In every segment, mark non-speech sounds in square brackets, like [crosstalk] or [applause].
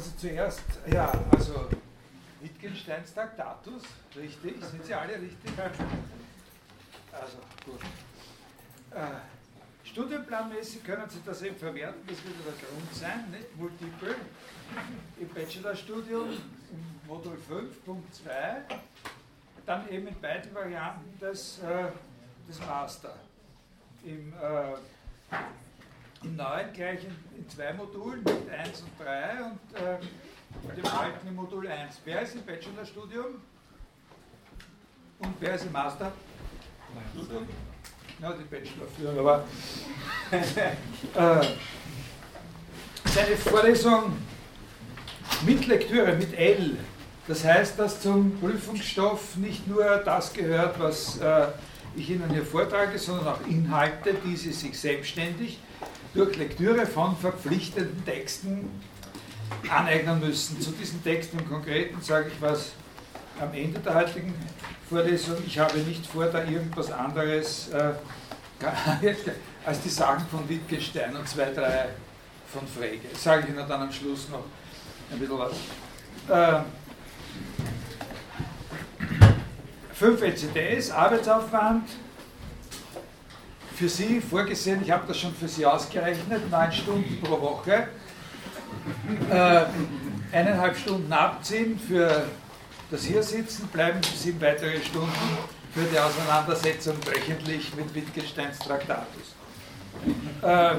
Also zuerst, ja, also Wittgensteins Traktatus, richtig? Sind Sie alle richtig? Also gut. Äh, studienplanmäßig können Sie das eben verwerten, das wird der Grund sein, nicht? Multiple im Bachelorstudium im Modul 5.2, dann eben in beiden Varianten des, äh, des Master. Im, äh, Im neuen gleich in, in, zwei Modulen mit 1 und 3 und äh, dem alten im Modul 1. Wer ist im Bachelorstudium? Und wer ist im Master? Nein. Ja, die Bachelorführung, aber [laughs] äh, seine Vorlesung mit Lektüre, mit L. Das heißt, dass zum Prüfungsstoff nicht nur das gehört, was äh, ich Ihnen hier vortrage, sondern auch Inhalte, die Sie sich selbstständig durch Lektüre von verpflichtenden Texten aneignen müssen. Zu diesen Texten im Konkreten sage ich was am Ende der heutigen Vorlesung. Ich habe nicht vor, da irgendwas anderes äh, [laughs] als die Sagen von Wittgenstein und zwei, drei von Frege. Das sage ich Ihnen dann am Schluss noch ein bisschen was. Äh, fünf ECTS, Arbeitsaufwand, für Sie vorgesehen, ich habe das schon für Sie ausgerechnet, neun Stunden pro Woche, äh, eineinhalb Stunden abziehen für das hier sitzen, bleiben sieben weitere Stunden für die Auseinandersetzung wöchentlich mit Wittgensteins Traktatus. Äh,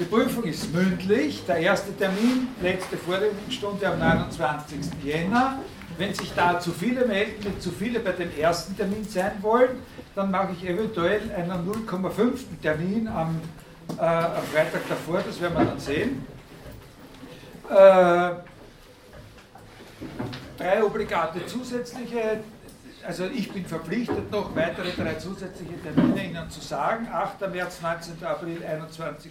die Prüfung ist mündlich. Der erste Termin, letzte Vorlesungsstunde am 29. Jänner. Wenn sich da zu viele melden, mit zu viele bei dem ersten Termin sein wollen, dann mache ich eventuell einen 0,5. Termin am, äh, am, Freitag davor, das werden wir dann sehen. Äh, drei obligate zusätzliche also ich bin verpflichtet, noch weitere drei zusätzliche Termine Ihnen zu sagen. 8. März, 19. April, 21.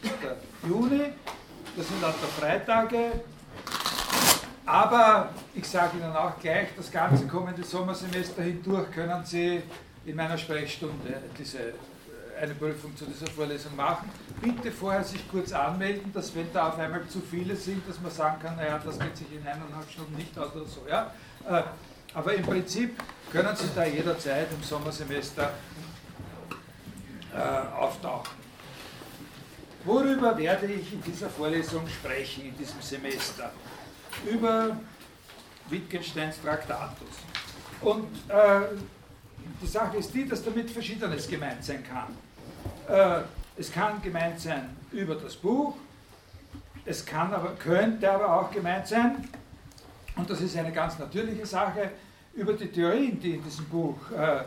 Juni. Das sind der Freitage. Aber ich sage Ihnen auch gleich, das ganze kommende Sommersemester hindurch können Sie in meiner Sprechstunde diese, äh, eine Prüfung zu dieser Vorlesung machen. Bitte vorher sich kurz anmelden, dass wenn da auf einmal zu viele sind, dass man sagen kann, naja, das geht sich in eineinhalb Stunden nicht aus oder so. Ja? Äh, aber im Prinzip können Sie da jederzeit im Sommersemester äh, auftauchen. Worüber werde ich in dieser Vorlesung sprechen, in diesem Semester? Über Wittgensteins Traktatus. Und äh, die Sache ist die, dass damit Verschiedenes gemeint sein kann. Äh, es kann gemeint sein über das Buch, es kann aber, könnte aber auch gemeint sein, und das ist eine ganz natürliche Sache, über die Theorien, die in diesem Buch äh,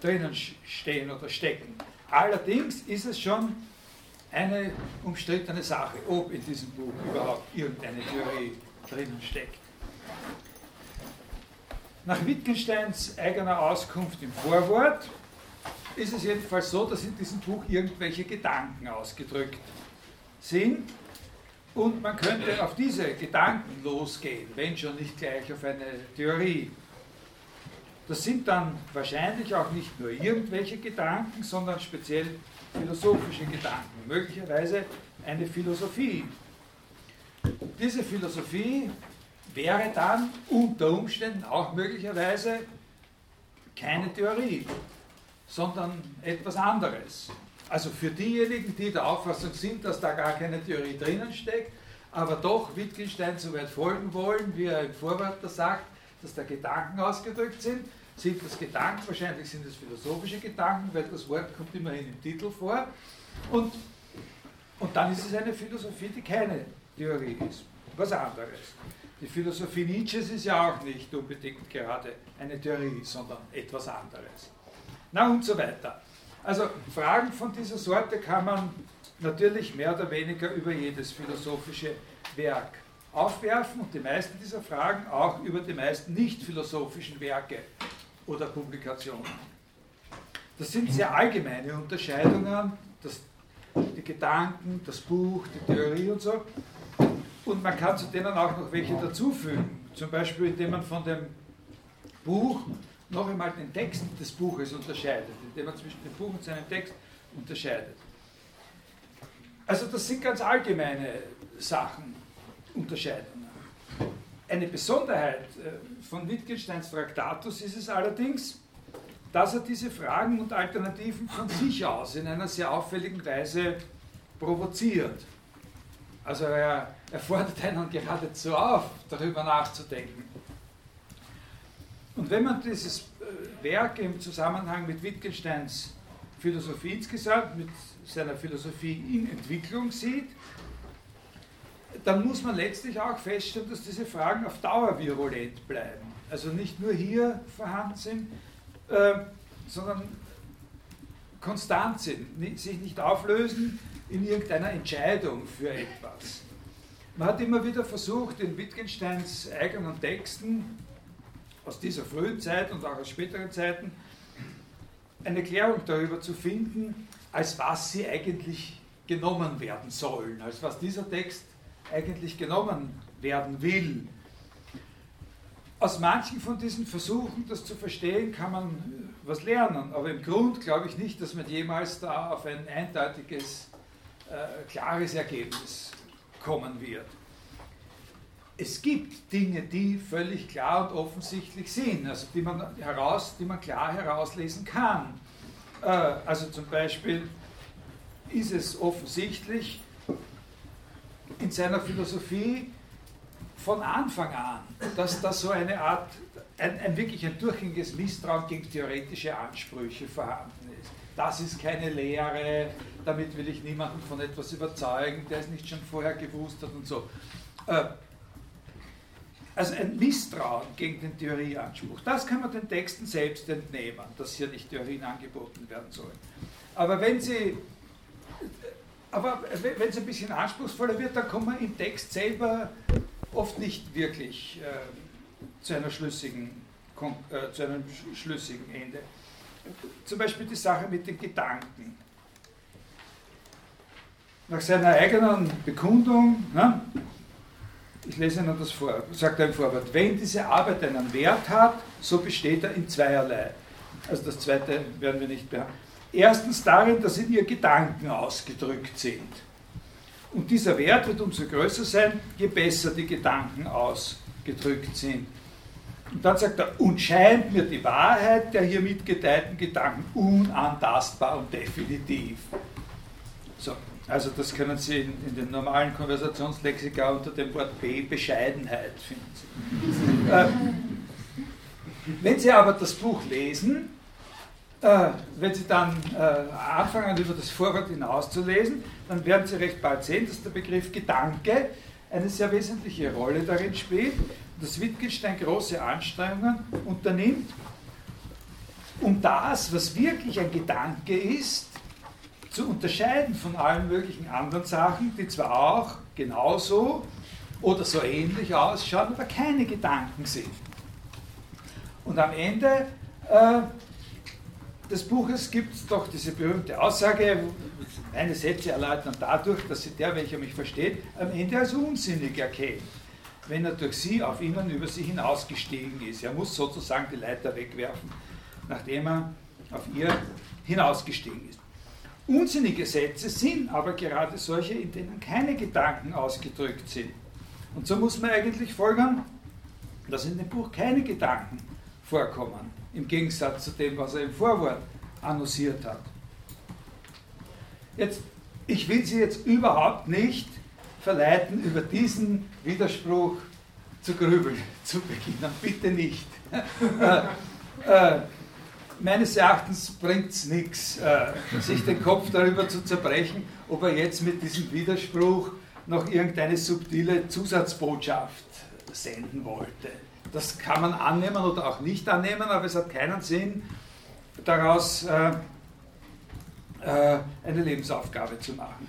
drinnen stehen oder stecken. Allerdings ist es schon eine umstrittene Sache, ob in diesem Buch überhaupt irgendeine Theorie drinnen steckt. Nach Wittgensteins eigener Auskunft im Vorwort ist es jedenfalls so, dass in diesem Buch irgendwelche Gedanken ausgedrückt sind und man könnte auf diese Gedanken losgehen, wenn schon nicht gleich auf eine Theorie. Das sind dann wahrscheinlich auch nicht nur irgendwelche Gedanken, sondern speziell philosophische Gedanken, möglicherweise eine Philosophie. Diese Philosophie wäre dann unter Umständen auch möglicherweise keine Theorie, sondern etwas anderes. Also für diejenigen, die der Auffassung sind, dass da gar keine Theorie drinnen steckt, aber doch Wittgenstein so weit folgen wollen, wie er im Vorwort da sagt, dass da Gedanken ausgedrückt sind, sind das Gedanken, wahrscheinlich sind es philosophische Gedanken, weil das Wort kommt immerhin im Titel vor. Und, und dann ist es eine Philosophie, die keine Theorie ist. Was anderes. Die Philosophie Nietzsches ist ja auch nicht unbedingt gerade eine Theorie, sondern etwas anderes. Na und so weiter. Also Fragen von dieser Sorte kann man natürlich mehr oder weniger über jedes philosophische Werk aufwerfen und die meisten dieser Fragen auch über die meisten nicht philosophischen Werke oder Publikationen. Das sind sehr allgemeine Unterscheidungen, das, die Gedanken, das Buch, die Theorie und so. Und man kann zu denen auch noch welche dazufügen. Zum Beispiel, indem man von dem Buch noch einmal den Text des Buches unterscheidet, indem man zwischen dem Buch und seinem Text unterscheidet. Also das sind ganz allgemeine Sachen. Unterscheidungen. Eine Besonderheit äh, von Wittgensteins Traktatus ist es allerdings, dass er diese Fragen und Alternativen von sich aus in einer sehr auffälligen Weise provoziert. Also er, er fordert einen geradezu auf, darüber nachzudenken. Und wenn man dieses äh, Werk im Zusammenhang mit Wittgensteins Philosophie insgesamt, mit seiner Philosophie in Entwicklung sieht, dann muss man letztlich auch feststellen, dass diese Fragen auf Dauer virulent bleiben. Also nicht nur hier vorhanden sind, äh, sondern konstant sind, sich nicht auflösen in irgendeiner Entscheidung für etwas. Man hat immer wieder versucht, in Wittgensteins eigenen Texten aus dieser frühen Zeit und auch aus späteren Zeiten eine Klärung darüber zu finden, als was sie eigentlich genommen werden sollen, als was dieser Text eigentlich genommen werden will. Aus manchen von diesen Versuchen, das zu verstehen, kann man was lernen, aber im Grund glaube ich nicht, dass man jemals da auf ein eindeutiges, äh, klares Ergebnis kommen wird. Es gibt Dinge, die völlig klar und offensichtlich sind, also die man, heraus, die man klar herauslesen kann. Äh, also zum Beispiel ist es offensichtlich, in seiner Philosophie von Anfang an, dass da so eine Art, ein, ein wirklich ein durchgängiges Misstrauen gegen theoretische Ansprüche vorhanden ist. Das ist keine Lehre, damit will ich niemanden von etwas überzeugen, der es nicht schon vorher gewusst hat und so. Äh, also ein Misstrauen gegen den Theorieanspruch, das kann man den Texten selbst entnehmen, dass hier nicht Theorien angeboten werden sollen. Aber wenn Sie aber wenn es ein bisschen anspruchsvoller wird, dann kommt man im Text selber oft nicht wirklich äh, zu, einer schlüssigen, äh, zu einem schlüssigen Ende. Zum Beispiel die Sache mit den Gedanken. Nach seiner eigenen Bekundung, ne, ich lese Ihnen das vor, sagt er im Vorwort, wenn diese Arbeit einen Wert hat, so besteht er in zweierlei. Also das zweite werden wir nicht behandeln. Erstens darin, dass in ihr Gedanken ausgedrückt sind. Und dieser Wert wird umso größer sein, je besser die Gedanken ausgedrückt sind. Und dann sagt er, und scheint mir die Wahrheit der hier mitgeteilten Gedanken unantastbar und definitiv. So, also das können Sie in, in den normalen Konversationslexika unter dem Wort B Bescheidenheit finden. äh, wenn Sie aber das Buch lesen, äh, wenn Sie dann äh, anfangen, über das Vorwort hinauszulesen, dann werden Sie recht bald sehen, dass der Begriff Gedanke eine sehr wesentliche Rolle darin spielt, dass Wittgenstein große Anstrengungen unternimmt, um das, was wirklich ein Gedanke ist, zu unterscheiden von allen möglichen anderen Sachen, die zwar auch genauso oder so ähnlich ausschauen, aber keine Gedanken sind. Und am Ende äh, des Buches gibt es doch diese berühmte Aussage, meine Sätze erläutern dadurch, dass sie der, welcher mich versteht, am Ende als unsinnig erkennt, wenn er durch sie auf ihn und über sie hinausgestiegen ist. Er muss sozusagen die Leiter wegwerfen, nachdem er auf ihr hinausgestiegen ist. Unsinnige Sätze sind aber gerade solche, in denen keine Gedanken ausgedrückt sind. Und so muss man eigentlich folgern, dass in dem Buch keine Gedanken vorkommen im Gegensatz zu dem, was er im Vorwort annonciert hat. Jetzt, ich will Sie jetzt überhaupt nicht verleiten, über diesen Widerspruch zu grübeln [laughs] zu beginnen. Bitte nicht. [laughs] äh, äh, meines Erachtens bringt es nichts, äh, sich den Kopf darüber zu zerbrechen, ob er jetzt mit diesem Widerspruch noch irgendeine subtile Zusatzbotschaft senden wollte. Das kann man annehmen oder auch nicht annehmen, aber es hat keinen Sinn, daraus äh, äh, eine Lebensaufgabe zu machen.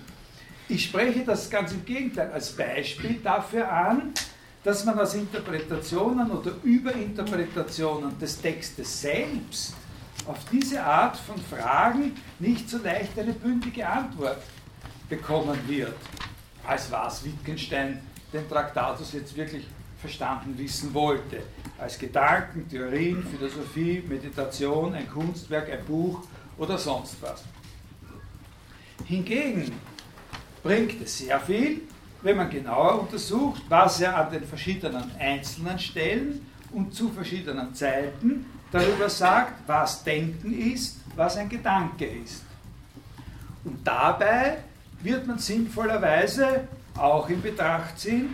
Ich spreche das ganz im Gegenteil als Beispiel dafür an, dass man aus Interpretationen oder Überinterpretationen des Textes selbst auf diese Art von Fragen nicht so leicht eine bündige Antwort bekommen wird, als was Wittgenstein den Traktatus jetzt wirklich verstanden wissen wollte. Als Gedanken, Theorien, Philosophie, Meditation, ein Kunstwerk, ein Buch oder sonst was. Hingegen bringt es sehr viel, wenn man genauer untersucht, was er an den verschiedenen einzelnen Stellen und zu verschiedenen Zeiten darüber sagt, was Denken ist, was ein Gedanke ist. Und dabei wird man sinnvollerweise auch in Betracht ziehen,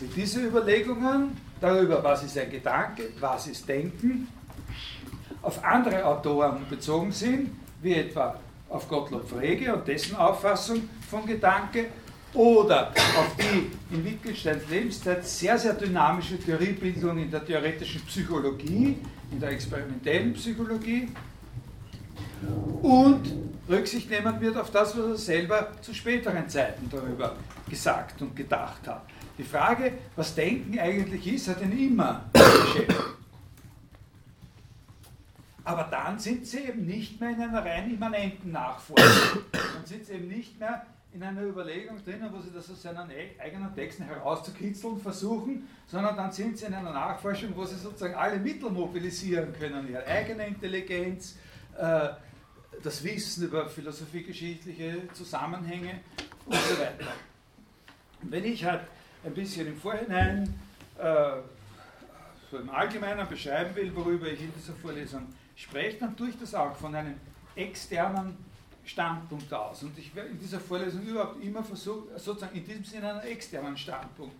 mit diesen Überlegungen darüber, was ist ein Gedanke, was ist Denken, auf andere Autoren bezogen sind, wie etwa auf Gottlob Frege und dessen Auffassung von Gedanke oder auf die in Wittgensteins Lebenszeit sehr, sehr dynamische Theoriebildung in der theoretischen Psychologie, in der experimentellen Psychologie und Rücksicht nehmen wird auf das, was er selber zu späteren Zeiten darüber gesagt und gedacht hat. Die Frage, was Denken eigentlich ist, hat ihn immer beschäftigt. Aber dann sind sie eben nicht mehr in einer rein immanenten Nachforschung. Dann sind sie eben nicht mehr in einer Überlegung drinnen, wo sie das aus seinen eigenen Texten herauszukitzeln versuchen, sondern dann sind sie in einer Nachforschung, wo sie sozusagen alle Mittel mobilisieren können, ihre eigene Intelligenz, äh, das Wissen über philosophiegeschichtliche Zusammenhänge und so weiter. Wenn ich halt ein bisschen im Vorhinein äh, so im Allgemeinen beschreiben will, worüber ich in dieser Vorlesung spreche, dann tue ich das auch von einem externen Standpunkt aus. Und ich werde in dieser Vorlesung überhaupt immer versuchen, sozusagen in diesem Sinne einen externen Standpunkt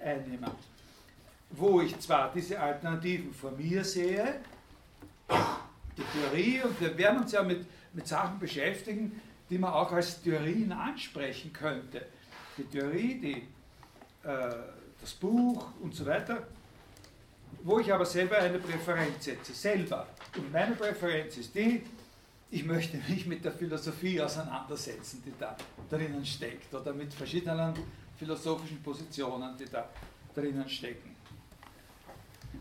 einnehmen, wo ich zwar diese Alternativen vor mir sehe, die Theorie, und wir werden uns ja mit, mit Sachen beschäftigen, die man auch als Theorien ansprechen könnte. Die Theorie, die, äh, das Buch und so weiter, wo ich aber selber eine Präferenz setze, selber. Und meine Präferenz ist die, ich möchte mich mit der Philosophie auseinandersetzen, die da drinnen steckt, oder mit verschiedenen philosophischen Positionen, die da drinnen stecken.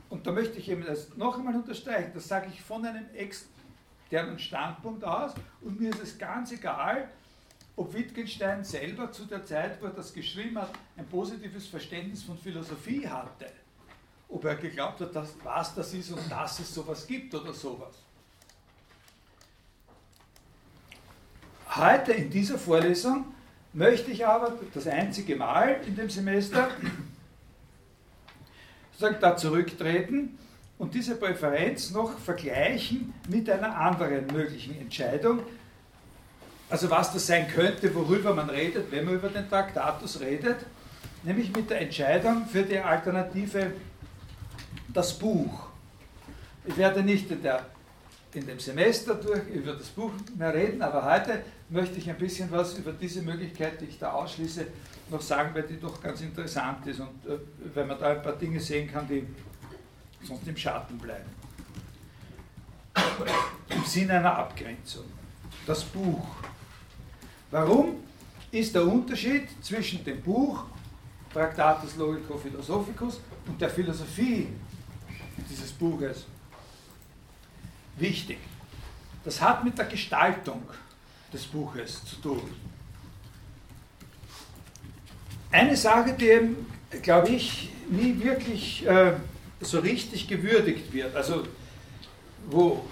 Und da möchte ich eben das noch einmal unterstreichen, das sage ich von einem externen Standpunkt aus und mir ist es ganz egal, ob Wittgenstein selber zu der Zeit, wo er das geschrieben hat, ein positives Verständnis von Philosophie hatte. Ob er geglaubt hat, dass, was das ist und dass es sowas gibt oder sowas. Heute in dieser Vorlesung möchte ich aber das einzige Mal in dem Semester sozusagen da zurücktreten und diese Präferenz noch vergleichen mit einer anderen möglichen Entscheidung. Also was das sein könnte, worüber man redet, wenn man über den Traktatus redet, nämlich mit der Entscheidung für die Alternative das Buch. Ich werde nicht in der in dem Semester durch über das Buch mehr reden, aber heute möchte ich ein bisschen was über diese Möglichkeit, die ich da ausschließe, noch sagen, weil die doch ganz interessant ist und äh, weil man da ein paar Dinge sehen kann, die sonst im Schatten bleiben. Im Sinne einer Abgrenzung. Das Buch. Warum ist der Unterschied zwischen dem Buch Tractatus Logico Philosophicus und der Philosophie dieses Buches wichtig. Das hat mit der Gestaltung des Buches zu tun. Eine Sache, die, glaube ich, nie wirklich äh, so richtig gewürdigt wird, also wo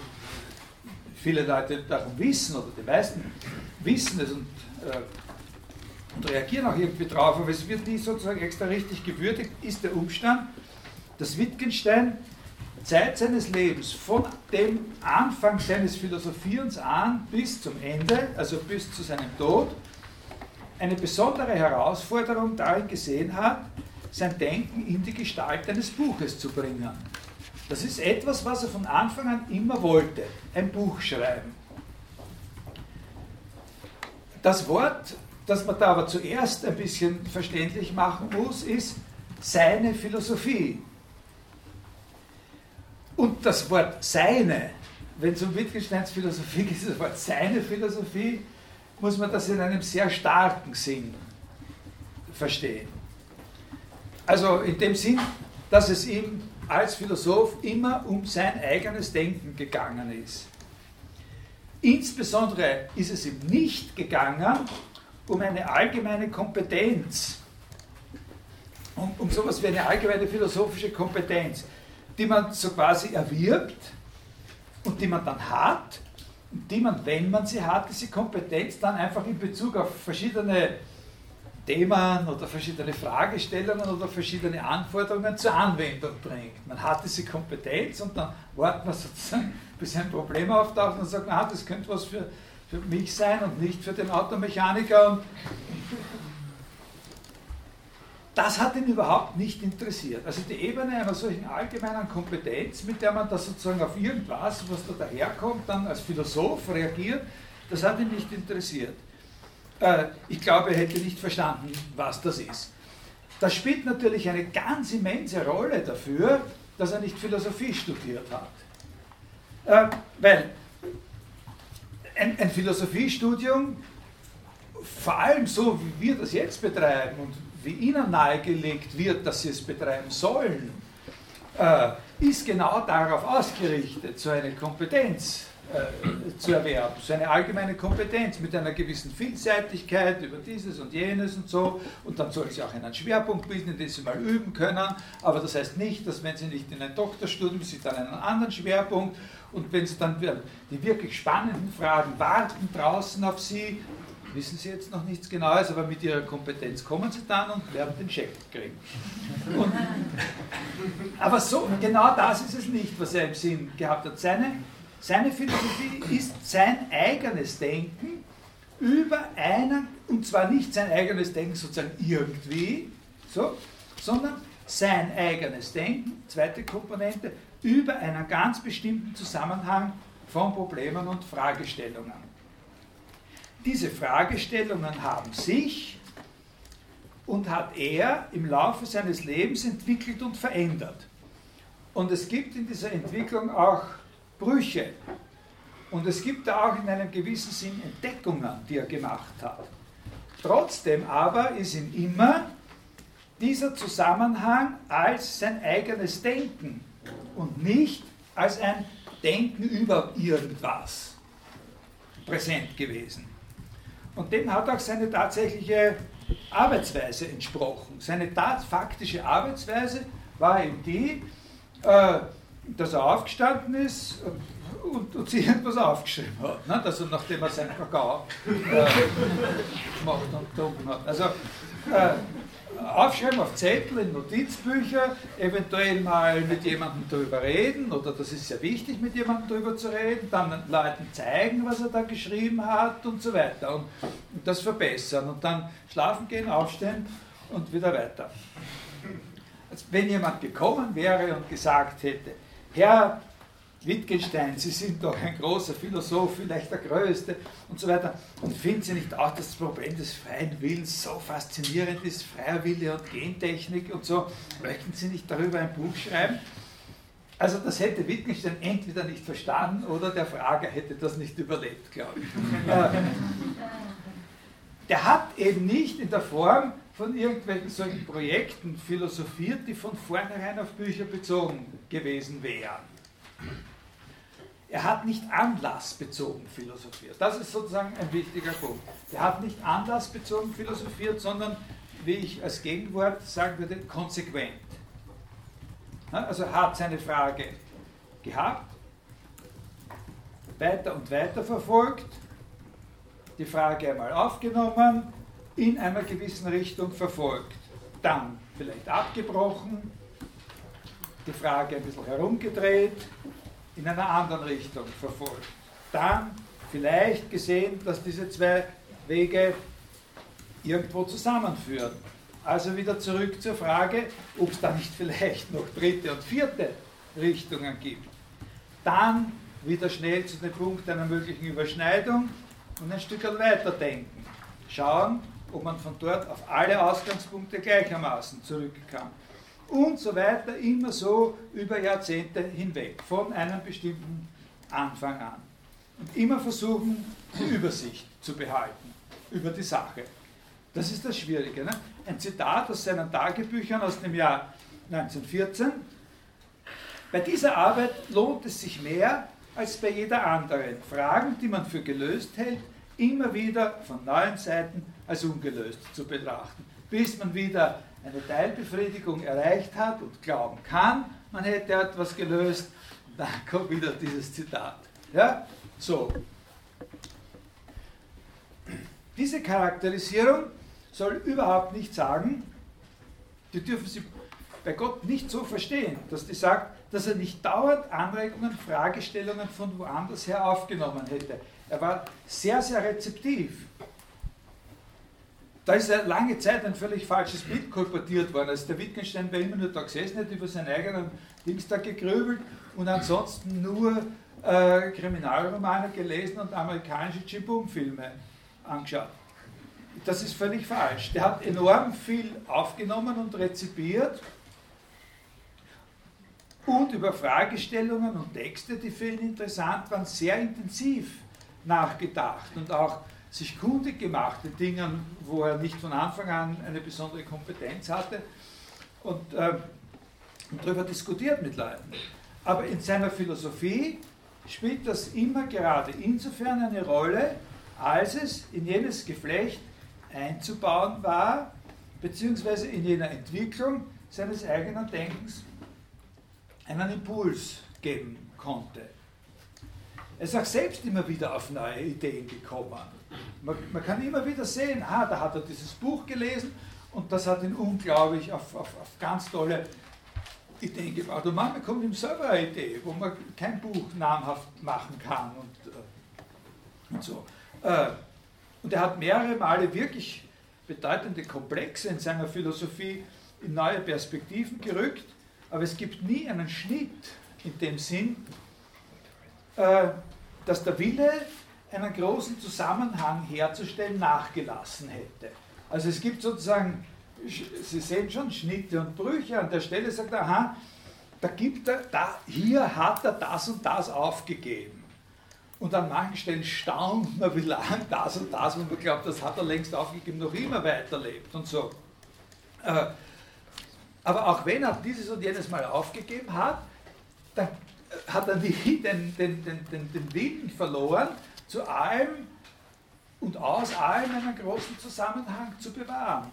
viele Leute darum wissen, oder die meisten wissen es und, äh, und reagieren auch irgendwie drauf, aber es wird nie sozusagen extra richtig gewürdigt, ist der Umstand, dass Wittgenstein Zeit seines Lebens, von dem Anfang seines Philosophierens an bis zum Ende, also bis zu seinem Tod, eine besondere Herausforderung darin gesehen hat, sein Denken in die Gestalt eines Buches zu bringen. Das ist etwas, was er von Anfang an immer wollte, ein Buch schreiben. Das Wort, das man da aber zuerst ein bisschen verständlich machen muss, ist seine Philosophie. Und das Wort seine, wenn es um Wittgensteins Philosophie geht, das Wort seine Philosophie, muss man das in einem sehr starken Sinn verstehen. Also in dem Sinn, dass es ihm als Philosoph immer um sein eigenes Denken gegangen ist. Insbesondere ist es ihm nicht gegangen um eine allgemeine Kompetenz, um, um sowas wie eine allgemeine philosophische Kompetenz die man so quasi erwirbt und die man dann hat und die man, wenn man sie hat, diese Kompetenz dann einfach in Bezug auf verschiedene Themen oder verschiedene Fragestellungen oder verschiedene Anforderungen zur Anwendung bringt. Man hat diese Kompetenz und dann wartet man [laughs] sozusagen, bis ein Problem auftaucht und sagt, ah, das könnte was für, für mich sein und nicht für den Automechaniker. Und das hat ihn überhaupt nicht interessiert. Also die Ebene einer solchen allgemeinen Kompetenz, mit der man da sozusagen auf irgendwas, was da daherkommt, dann als Philosoph reagiert, das hat ihn nicht interessiert. Äh, ich glaube, er hätte nicht verstanden, was das ist. Das spielt natürlich eine ganz immense Rolle dafür, dass er nicht Philosophie studiert hat. Äh, weil ein, ein Philosophiestudium, vor allem so wie wir das jetzt betreiben und wie ihnen nahegelegt wird, dass sie es betreiben sollen, äh, ist genau darauf ausgerichtet, so eine Kompetenz äh, zu erwerben, so eine allgemeine Kompetenz mit einer gewissen Vielseitigkeit über dieses und jenes und so. Und dann soll sie auch einen Schwerpunkt bilden, den sie mal üben können. Aber das heißt nicht, dass wenn sie nicht in ein Doktorstudium, sie dann einen anderen Schwerpunkt und wenn sie dann die wirklich spannenden Fragen warten draußen auf sie, wissen Sie jetzt noch nichts Genaues, aber mit Ihrer Kompetenz kommen Sie dann und werden den Check kriegen. Und, [laughs] aber so, genau das ist es nicht, was er im Sinn gehabt hat. Seine seine Philosophie ist sein eigenes Denken über einen, und zwar nicht sein eigenes Denken sozusagen irgendwie, so, sondern sein eigenes Denken, zweite Komponente, über einen ganz bestimmten Zusammenhang von Problemen und Fragestellungen. Diese Fragestellungen haben sich und hat er im Laufe seines Lebens entwickelt und verändert. Und es gibt in dieser Entwicklung auch Brüche. Und es gibt da auch in einem gewissen Sinn Entdeckungen, die er gemacht hat. Trotzdem aber ist ihm immer dieser Zusammenhang als sein eigenes Denken und nicht als ein Denken über irgendwas präsent gewesen. Und dem hat auch seine tatsächliche Arbeitsweise entsprochen. Seine faktische Arbeitsweise war eben die, äh, dass er aufgestanden ist und, und sich [laughs] irgendwas aufgeschrieben hat. Ne? Also nachdem er seinen Kakao äh, gemacht und getrunken hat. Also äh, aufschreiben auf Zettel, in Notizbücher, eventuell mal mit jemandem darüber reden, oder das ist sehr wichtig, mit jemandem darüber zu reden, dann Leuten zeigen, was er da geschrieben hat und so weiter. Und, und das verbessern und dann schlafen gehen, aufstehen und wieder weiter. Also wenn jemand gekommen wäre und gesagt hätte, Herr Wittgenstein, Sie sind doch ein großer Philosoph, vielleicht der größte und so weiter. Und finden Sie nicht auch, dass das Problem des freien Willens so faszinierend ist, freier Wille und Gentechnik und so? Möchten Sie nicht darüber ein Buch schreiben? Also das hätte Wittgenstein entweder nicht verstanden oder der Frager hätte das nicht überlebt, glaube ich. [laughs] Äh, der hat eben nicht in der Form von irgendwelchen solchen Projekten philosophiert, die von vornherein auf Bücher bezogen gewesen wären. Er hat nicht anlassbezogen philosophiert. Das ist sozusagen ein wichtiger Punkt. Er hat nicht anlassbezogen philosophiert, sondern, wie ich als Gegenwort sagen würde, konsequent. Also hat seine Frage gehabt, weiter und weiter verfolgt, die Frage einmal aufgenommen, in einer gewissen Richtung verfolgt. Dann vielleicht abgebrochen, die Frage ein bisschen herumgedreht, in einer anderen Richtung verfolgt. Dann vielleicht gesehen, dass diese zwei Wege irgendwo zusammenführen. Also wieder zurück zur Frage, ob es da nicht vielleicht noch dritte und vierte Richtungen gibt. Dann wieder schnell zu dem Punkt einer möglichen Überschneidung und ein Stück weiterdenken. Schauen, ob man von dort auf alle Ausgangspunkte gleichermaßen zurückkam. Und so weiter, immer so über Jahrzehnte hinweg, von einem bestimmten Anfang an. Und immer versuchen, die Übersicht zu behalten über die Sache. Das ist das Schwierige. Ne? Ein Zitat aus seinen Tagebüchern aus dem Jahr 1914. Bei dieser Arbeit lohnt es sich mehr als bei jeder anderen. Fragen, die man für gelöst hält, immer wieder von neuen Seiten als ungelöst zu betrachten, bis man wieder eine Teilbefriedigung erreicht hat und glauben kann, man hätte etwas gelöst, [laughs] dann kommt wieder dieses Zitat. Ja? So. Diese Charakterisierung soll überhaupt nicht sagen, die dürfen Sie bei Gott nicht so verstehen, dass die sagt, dass er nicht dauernd Anregungen, Fragestellungen von woanders her aufgenommen hätte. Er war sehr, sehr rezeptiv. Da ist ja lange Zeit ein völlig falsches Bild kolportiert worden. Also der Wittgenstein war immer nur da gesessen, hat über seinen eigenen Dings da gegrübelt und ansonsten nur äh, Kriminalromane gelesen und amerikanische Chibum-Filme angeschaut. Das ist völlig falsch. Der hat enorm viel aufgenommen und rezipiert und über Fragestellungen und Texte, die für ihn interessant waren, sehr intensiv nachgedacht und auch sich kundig gemacht in Dingen, wo er nicht von Anfang an eine besondere Kompetenz hatte und, äh, und darüber diskutiert mit Leuten. Aber in seiner Philosophie spielt das immer gerade insofern eine Rolle, als es in jenes Geflecht einzubauen war, beziehungsweise in jener Entwicklung seines eigenen Denkens einen Impuls geben konnte. Er ist auch selbst immer wieder auf neue Ideen gekommen. Man, man kann immer wieder sehen, ah, da hat er dieses Buch gelesen und das hat ihn unglaublich auf, auf, auf ganz tolle Ideen gebracht. Und manchmal kommt ihm selber eine Idee, wo man kein Buch namhaft machen kann und, äh, und so. Äh, und er hat mehrere Male wirklich bedeutende Komplexe in seiner Philosophie in neue Perspektiven gerückt, aber es gibt nie einen Schnitt in dem Sinn, äh, dass der Wille, einen großen Zusammenhang herzustellen, nachgelassen hätte. Also es gibt sozusagen, Sie sehen schon Schnitte und Brüche, an der Stelle sagt er, aha, da gibt er, da, hier hat er das und das aufgegeben. Und an manchen Stellen staunt man, wie lange das und das, und man glaubt, das hat er längst aufgegeben, noch immer weiterlebt und so. Äh, aber auch wenn er dieses und jenes Mal aufgegeben hat, dann hat er nie den, den, den, den, den Willen verloren, zu allem und aus allem einen großen Zusammenhang zu bewahren.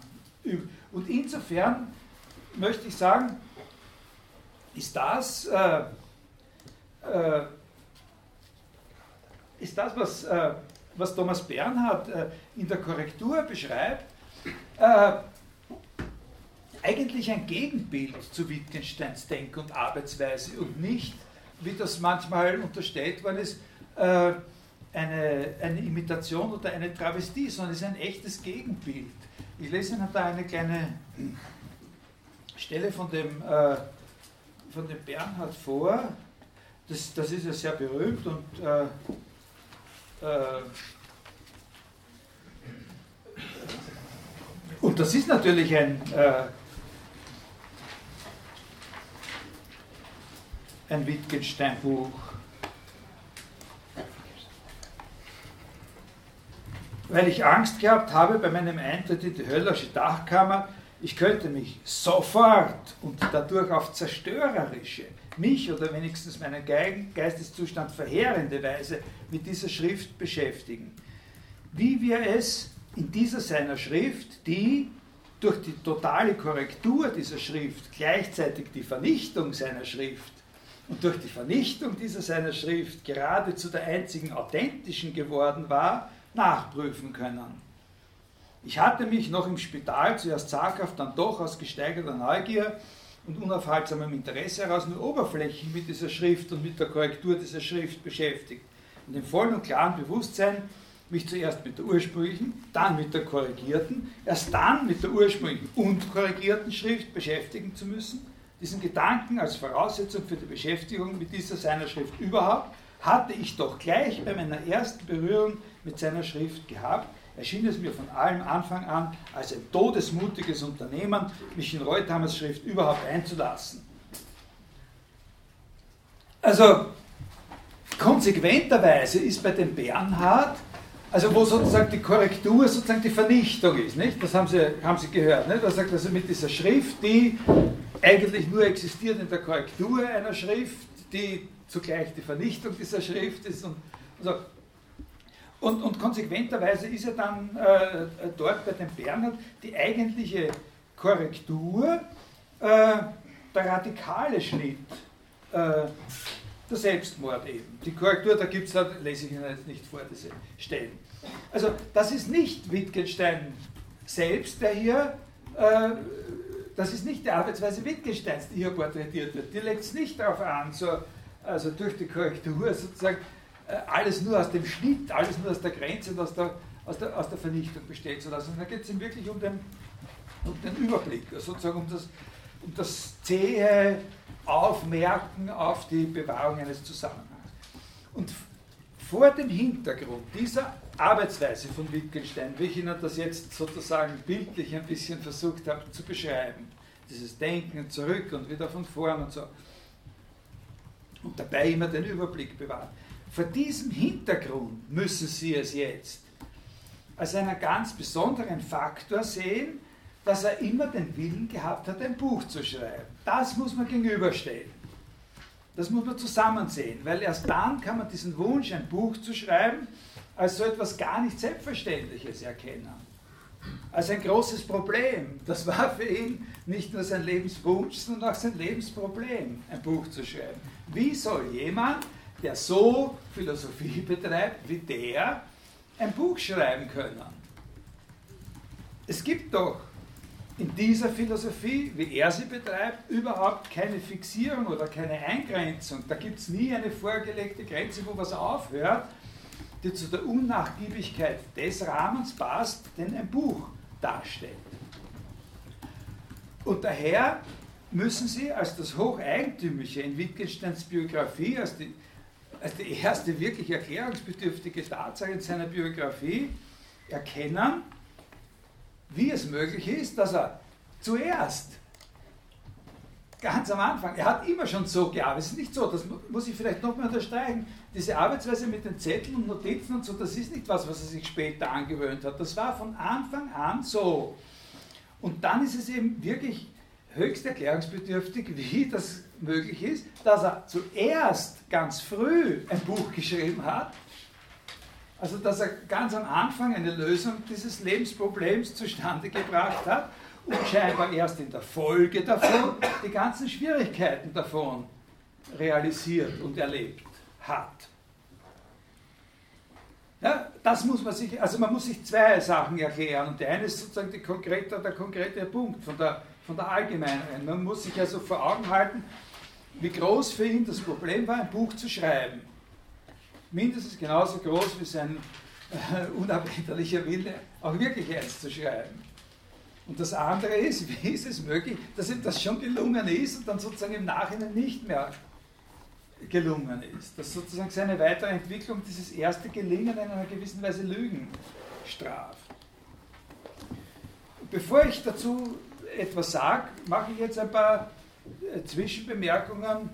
Und insofern möchte ich sagen, ist das, äh, äh, ist das was, äh, was Thomas Bernhard äh, in der Korrektur beschreibt, äh, eigentlich ein Gegenbild zu Wittgensteins Denk- und Arbeitsweise und nicht, wie das manchmal unterstellt worden ist, äh, eine, eine Imitation oder eine Travestie, sondern es ist ein echtes Gegenbild. Ich lese Ihnen da eine kleine Stelle von dem, äh, von dem Bernhard vor. Das, das ist ja sehr berühmt und äh, äh, und das ist natürlich ein, äh, ein Wittgenstein-Buch. Weil ich Angst gehabt habe bei meinem Eintritt in die höllersche Dachkammer, ich könnte mich sofort und dadurch auf zerstörerische, mich oder wenigstens meinen Geisteszustand verheerende Weise mit dieser Schrift beschäftigen. Wie wir es in dieser seiner Schrift, die durch die totale Korrektur dieser Schrift gleichzeitig die Vernichtung seiner Schrift und durch die Vernichtung dieser seiner Schrift geradezu der einzigen authentischen geworden war, nachprüfen können. Ich hatte mich noch im Spital zuerst zaghaft, dann doch aus gesteigerter Neugier und unaufhaltsamem Interesse heraus nur oberflächlich mit dieser Schrift und mit der Korrektur dieser Schrift beschäftigt. In dem vollen und klaren Bewusstsein, mich zuerst mit der ursprünglichen, dann mit der korrigierten, erst dann mit der ursprünglichen und korrigierten Schrift beschäftigen zu müssen, diesen Gedanken als Voraussetzung für die Beschäftigung mit dieser seiner Schrift überhaupt, hatte ich doch gleich bei meiner ersten Berührung mit seiner Schrift gehabt, erschien es mir von allem Anfang an als ein todesmutiges Unternehmen, mich in Reuthamers Schrift überhaupt einzulassen. Also konsequenterweise ist bei dem Bernhard, also wo sozusagen die Korrektur sozusagen die Vernichtung ist, nicht? das haben Sie, haben Sie gehört, nicht? er sagt also mit dieser Schrift, die eigentlich nur existiert in der Korrektur einer Schrift, die zugleich die Vernichtung dieser Schrift ist. Und, also, und, und konsequenterweise ist ja dann äh, dort bei dem Bernhard die eigentliche Korrektur äh, der radikale Schnitt, äh, der Selbstmord eben. Die Korrektur, da gibt es, lese ich Ihnen jetzt nicht vor, diese Stellen. Also das ist nicht Wittgenstein selbst, der hier, äh, das ist nicht die Arbeitsweise Wittgensteins, die hier porträtiert wird. Die legt es nicht darauf an, so, also durch die Korrektur sozusagen äh, alles nur aus dem Schnitt, alles nur aus der Grenze und aus der, aus der, aus der Vernichtung besteht zu lassen. Da geht es ihm wirklich um den, um den Überblick, sozusagen um das, um das zähe Aufmerken auf die Bewahrung eines Zusammenhangs. Und vor dem Hintergrund dieser Arbeitsweise von Wittgenstein, wie ich Ihnen das jetzt sozusagen bildlich ein bisschen versucht habe zu beschreiben, dieses Denken zurück und wieder von vorn und so, und dabei immer den Überblick bewahren. Vor diesem Hintergrund müssen Sie es jetzt als einen ganz besonderen Faktor sehen, dass er immer den Willen gehabt hat, ein Buch zu schreiben. Das muss man gegenüberstellen. Das muss man zusammen sehen, weil erst dann kann man diesen Wunsch, ein Buch zu schreiben, als so etwas gar nicht Selbstverständliches erkennen. Als ein großes Problem. Das war für ihn nicht nur sein Lebenswunsch, sondern auch sein Lebensproblem, ein Buch zu schreiben. Wie soll jemand, der so Philosophie [laughs] betreibt wie der, ein Buch schreiben können? Es gibt doch in dieser Philosophie, wie er sie betreibt, überhaupt keine Fixierung oder keine Eingrenzung. Da gibt es nie eine vorgelegte Grenze, wo was aufhört, die zu der Unnachgiebigkeit des Rahmens passt, den ein Buch darstellt. Und daher müssen Sie als das Hocheigentümliche in Wittgensteins Biografie, als die, als die erste wirklich erklärungsbedürftige Tatsache in seiner Biografie erkennen, wie es möglich ist, dass er zuerst, ganz am Anfang, er hat immer schon so gearbeitet. Es ist nicht so, das muss ich vielleicht nochmal unterstreichen, diese Arbeitsweise mit den Zetteln und Notizen und so, das ist nicht was, was er sich später angewöhnt hat. Das war von Anfang an so. Und dann ist es eben wirklich höchst erklärungsbedürftig, wie das möglich ist, dass er zuerst ganz früh ein Buch geschrieben hat also, dass er ganz am Anfang eine Lösung dieses Lebensproblems zustande gebracht hat scheinbar erst in der Folge davon die ganzen Schwierigkeiten davon realisiert und erlebt hat. Ja, das muss man sich, also man muss sich zwei Sachen erklären und der eine ist sozusagen die konkrete, der konkrete Punkt von der, von der Allgemeineren. Man muss sich also vor Augen halten, wie groß für ihn das Problem war, ein Buch zu schreiben mindestens genauso groß wie sein äh, unabänderlicher Wille, auch wirklich eins zu schreiben. Und das andere ist, [laughs] wie ist es möglich, dass ihm das schon gelungen ist und dann sozusagen im Nachhinein nicht mehr gelungen ist. Dass sozusagen seine weitere Entwicklung dieses erste Gelingen in einer gewissen Weise Lügen straft. Bevor ich dazu etwas sage, mache ich jetzt ein paar äh, Zwischenbemerkungen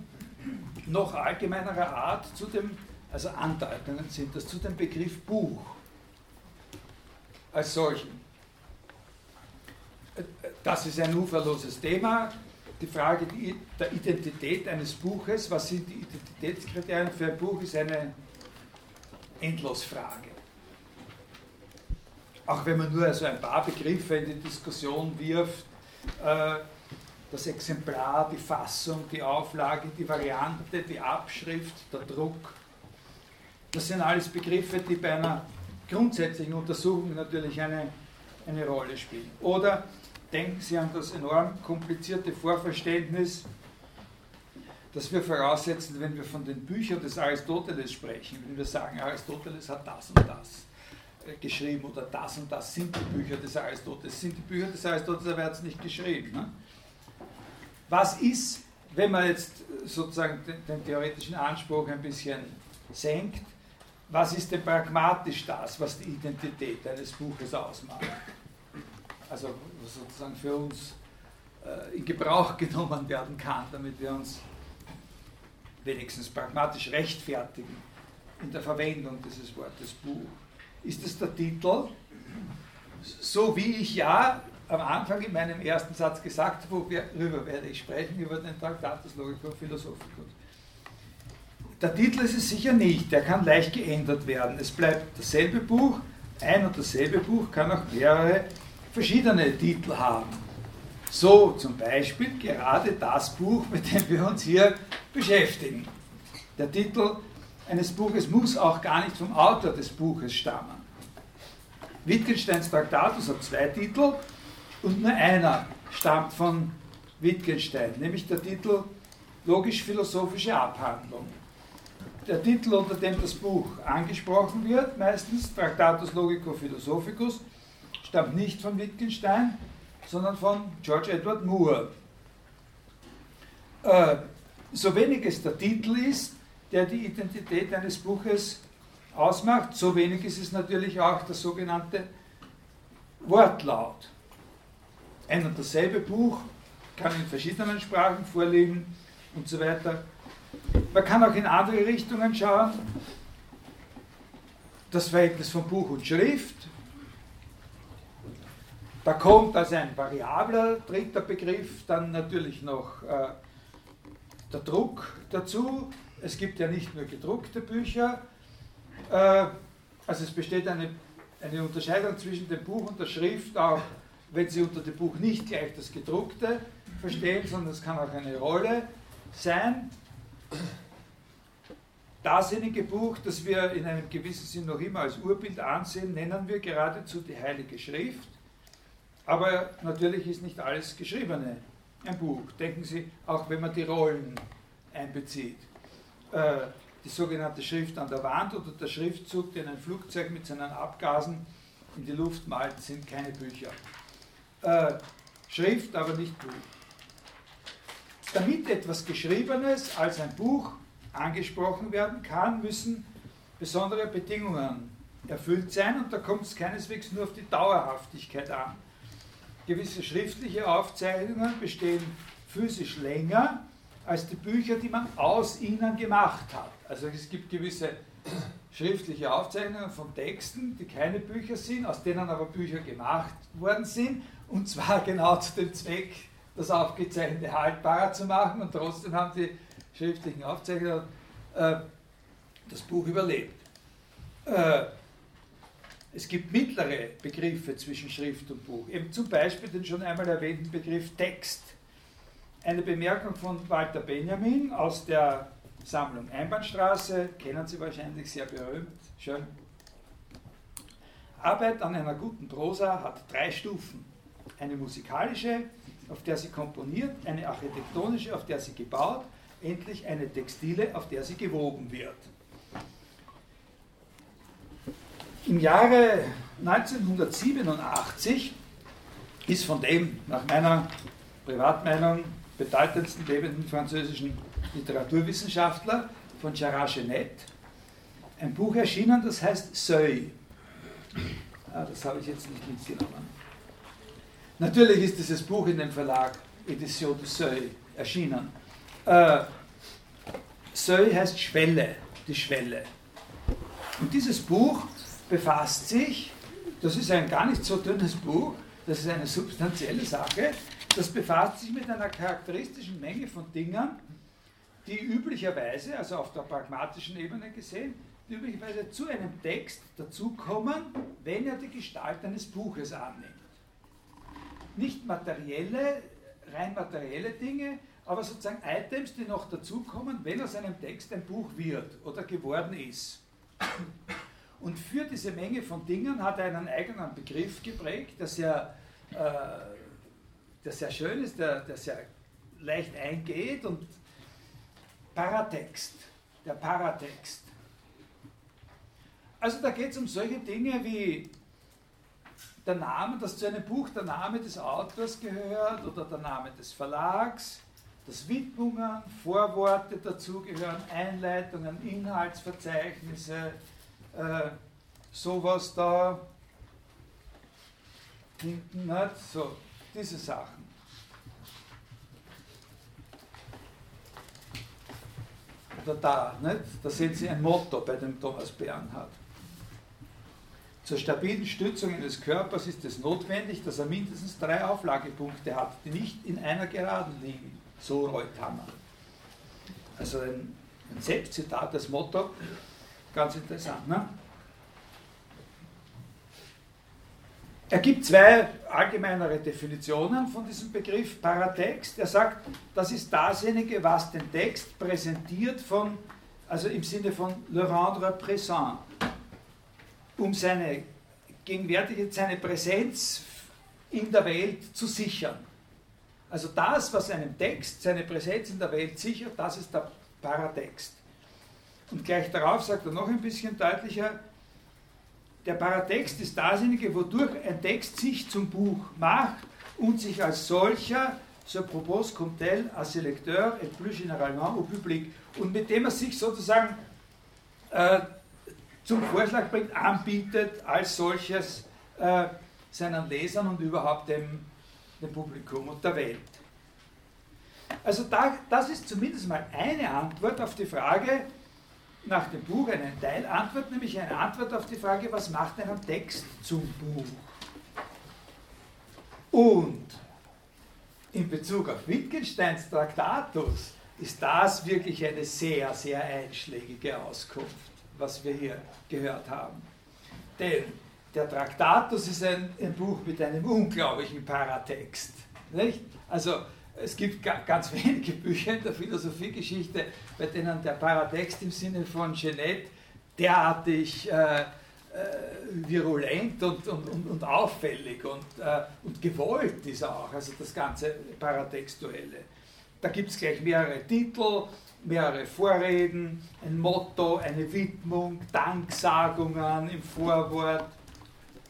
noch allgemeinerer Art zu dem also Andeutungen sind das zu dem Begriff Buch als solchen. Das ist ein uferloses Thema. Die Frage der Identität eines Buches, was sind die Identitätskriterien für ein Buch, ist eine Endlosfrage. Auch wenn man nur also ein paar Begriffe in die Diskussion wirft, äh, das Exemplar, die Fassung, die Auflage, die Variante, die Abschrift, der Druck, das sind alles Begriffe, die bei einer grundsätzlichen Untersuchung natürlich eine, eine Rolle spielen. Oder denken Sie an das enorm komplizierte Vorverständnis, das wir voraussetzen, wenn wir von den Büchern des Aristoteles sprechen, wenn wir sagen, Aristoteles hat das und das äh, geschrieben oder das und das sind die Bücher des Aristoteles. Sind die Bücher des Aristoteles, aber er hat es nicht geschrieben. Ne? Was ist, wenn man jetzt sozusagen den, den theoretischen Anspruch ein bisschen senkt, was ist denn pragmatisch das, was die Identität eines Buches ausmacht? Also sozusagen für uns äh, in Gebrauch [laughs] genommen werden kann, damit wir uns wenigstens pragmatisch rechtfertigen in der Verwendung dieses Wortes Buch. Ist es der Titel? So wie ich ja am Anfang in meinem ersten Satz gesagt habe, worüber werde ich sprechen, über den Traktatus Logicum Philosophicus. Der Titel ist es sicher nicht, der kann leicht geändert werden. Es bleibt dasselbe Buch, ein und dasselbe Buch kann auch mehrere verschiedene Titel haben. So zum Beispiel gerade das Buch, mit dem wir uns hier beschäftigen. Der Titel eines Buches muss auch gar nicht vom Autor des Buches stammen. Wittgensteins Traktatus hat zwei Titel und nur einer stammt von Wittgenstein, nämlich der Titel Logisch-philosophische Abhandlung. Der Titel, unter dem das Buch angesprochen wird, meistens Tractatus Logico-Philosophicus, stammt nicht von Wittgenstein, sondern von George Edward Moore. Äh, so wenig es der Titel ist, der die Identität eines Buches ausmacht, so wenig ist es natürlich auch der sogenannte Wortlaut. Ein und dasselbe Buch kann in verschiedenen Sprachen vorliegen und so weiter. Man kann auch in andere Richtungen schauen. Das Verhältnis von Buch und Schrift. Da kommt als ein variabler dritter Begriff dann natürlich noch äh, der Druck dazu. Es gibt ja nicht nur gedruckte Bücher. Äh, also es besteht eine, eine Unterscheidung zwischen dem Buch und der Schrift, auch wenn Sie unter dem Buch nicht gleich das gedruckte verstehen, sondern es kann auch eine Rolle sein. Dasjenige Buch, das wir in einem gewissen Sinn noch immer als Urbild ansehen, nennen wir geradezu die Heilige Schrift. Aber natürlich ist nicht alles Geschriebene ein Buch. Denken Sie, auch wenn man die Rollen einbezieht. Äh, die sogenannte Schrift an der Wand oder der Schriftzug, den ein Flugzeug mit seinen Abgasen in die Luft malt, sind keine Bücher. Äh, Schrift, aber nicht Buch. Damit etwas Geschriebenes als ein Buch angesprochen werden kann, müssen besondere Bedingungen erfüllt sein und da kommt es keineswegs nur auf die Dauerhaftigkeit an. Gewisse schriftliche Aufzeichnungen bestehen physisch länger als die Bücher, die man aus ihnen gemacht hat. Also es gibt gewisse schriftliche Aufzeichnungen von Texten, die keine Bücher sind, aus denen aber Bücher gemacht worden sind, und zwar [laughs] genau zu dem Zweck, das Aufgezeichnete haltbarer zu machen, und trotzdem haben die schriftlichen Aufzeichnungen äh, das Buch überlebt. Äh, es gibt mittlere Begriffe zwischen Schrift und Buch, eben zum Beispiel den schon einmal erwähnten Begriff Text eine Bemerkung von Walter Benjamin aus der Sammlung Einbahnstraße, kennen Sie wahrscheinlich, sehr berühmt, schön. Arbeit an einer guten Prosa hat drei Stufen. Eine musikalische, auf der sie komponiert, eine architektonische, auf der sie gebaut, endlich eine textile, auf der sie gewoben wird. Im Jahre 1987 ist von dem, nach meiner Privatmeinung, bedeutendsten lebenden französischen Literaturwissenschaftler von Gerard Genet ein Buch erschienen, das heißt Seuil. Ah, das habe ich jetzt nicht mitgenommen. Natürlich ist dieses Buch in dem Verlag Edition de Seuil erschienen. Äh, Seuil heißt Schwelle, die Schwelle. Und dieses Buch befasst sich, das ist ein gar nicht so dünnes Buch, das ist eine substanzielle Sache, das befasst sich mit einer charakteristischen Menge von Dingen, die üblicherweise, also auf der pragmatischen Ebene gesehen, die üblicherweise zu einem Text dazukommen, wenn er die Gestalt eines Buches annimmt. Nicht materielle, rein materielle Dinge, aber sozusagen Items, die noch dazukommen, wenn aus einem Text ein Buch wird oder geworden ist. Und für diese Menge von Dingen hat er einen eigenen Begriff geprägt, der sehr äh, der sehr schön ist, der, der sehr leicht eingeht und Paratext, der Paratext. Also da geht es um solche Dinge wie der Name, dass zu einem Buch der Name des Autors gehört oder der Name des Verlags, dass Widmungen, Vorworte dazugehören, Einleitungen, Inhaltsverzeichnisse, äh, sowas da hinten, nicht? so diese Sachen. Oder da, nicht? da sehen Sie ein Motto bei dem Thomas Bernhard. Zur stabilen Stützung des Körpers ist es notwendig, dass er mindestens drei Auflagepunkte hat, die nicht in einer Geraden liegen. So Reuthammer. Also ein, ein Selbstzitat, das Motto, ganz interessant. Ne? Er gibt zwei allgemeinere Definitionen von diesem Begriff Paratext. Er sagt, das ist dasjenige, was den Text präsentiert von, also im Sinne von le rendre présent, um seine vergegenwärtigt seine Präsenz in der Welt zu sichern. Also das, was einem Text seine Präsenz in der Welt sichert, das ist der Paratext. Und gleich darauf sagt er noch ein bisschen deutlicher, der Paratext ist dasjenige, wodurch ein Text sich zum Buch macht und sich als solcher se propose comme tel à ses et plus généralement au public. Und mit dem er sich sozusagen äh, zum Vorschlag bringt, anbietet als solches äh, seinen Lesern und überhaupt dem, dem Publikum und der Welt. Also da, das ist zumindest mal eine Antwort auf die Frage nach dem Buch, eine Teilantwort, nämlich eine Antwort auf die Frage, was macht einen Text zum Buch? Und in Bezug auf Wittgensteins Traktatus ist das wirklich eine sehr, sehr einschlägige Auskunft, was wir hier gehört haben. Denn der Traktatus ist ein, ein Buch mit einem unglaublichen Paratext. Nicht? Also es gibt ganz [laughs] wenige Bücher in der Philosophiegeschichte, bei denen der Paratext im Sinne von Genet derartig äh, äh, virulent und, und, und, und, auffällig und, äh, und gewollt ist auch, also das ganze Paratextuelle. Da gibt es gleich mehrere Titel, mehrere Vorreden, ein Motto, eine Widmung, Danksagungen im Vorwort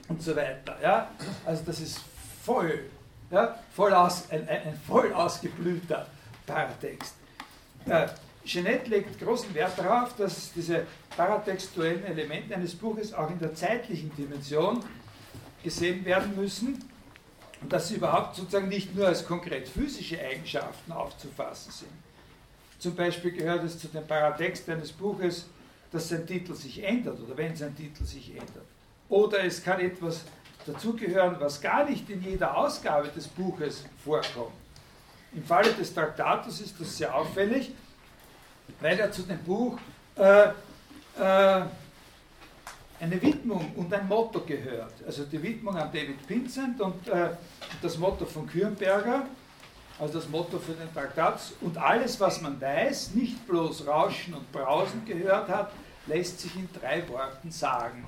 und so weiter. Ja? Also das ist voll ja, voll aus, ein, ein, ein voll ausgeblühter Paratext. Äh, Jeanette legt großen Wert darauf, dass diese paratextuellen Elemente eines Buches auch in der zeitlichen Dimension gesehen werden müssen und dass sie überhaupt sozusagen nicht nur als konkret physische Eigenschaften aufzufassen sind. Zum Beispiel gehört es zu dem Paratext eines Buches, dass sein Titel sich ändert oder wenn sein Titel sich ändert. Oder es kann etwas dazugehören, was gar nicht in jeder Ausgabe des Buches vorkommt. Im Falle des Traktatus ist das sehr auffällig, weil er zu dem Buch äh, äh, eine Widmung und ein Motto gehört. Also die Widmung an David Vincent und äh, das Motto von Kürnberger, also das Motto für den Traktatus. Und alles, was man weiß, nicht bloß Rauschen und Brausen gehört hat, lässt sich in drei Worten sagen.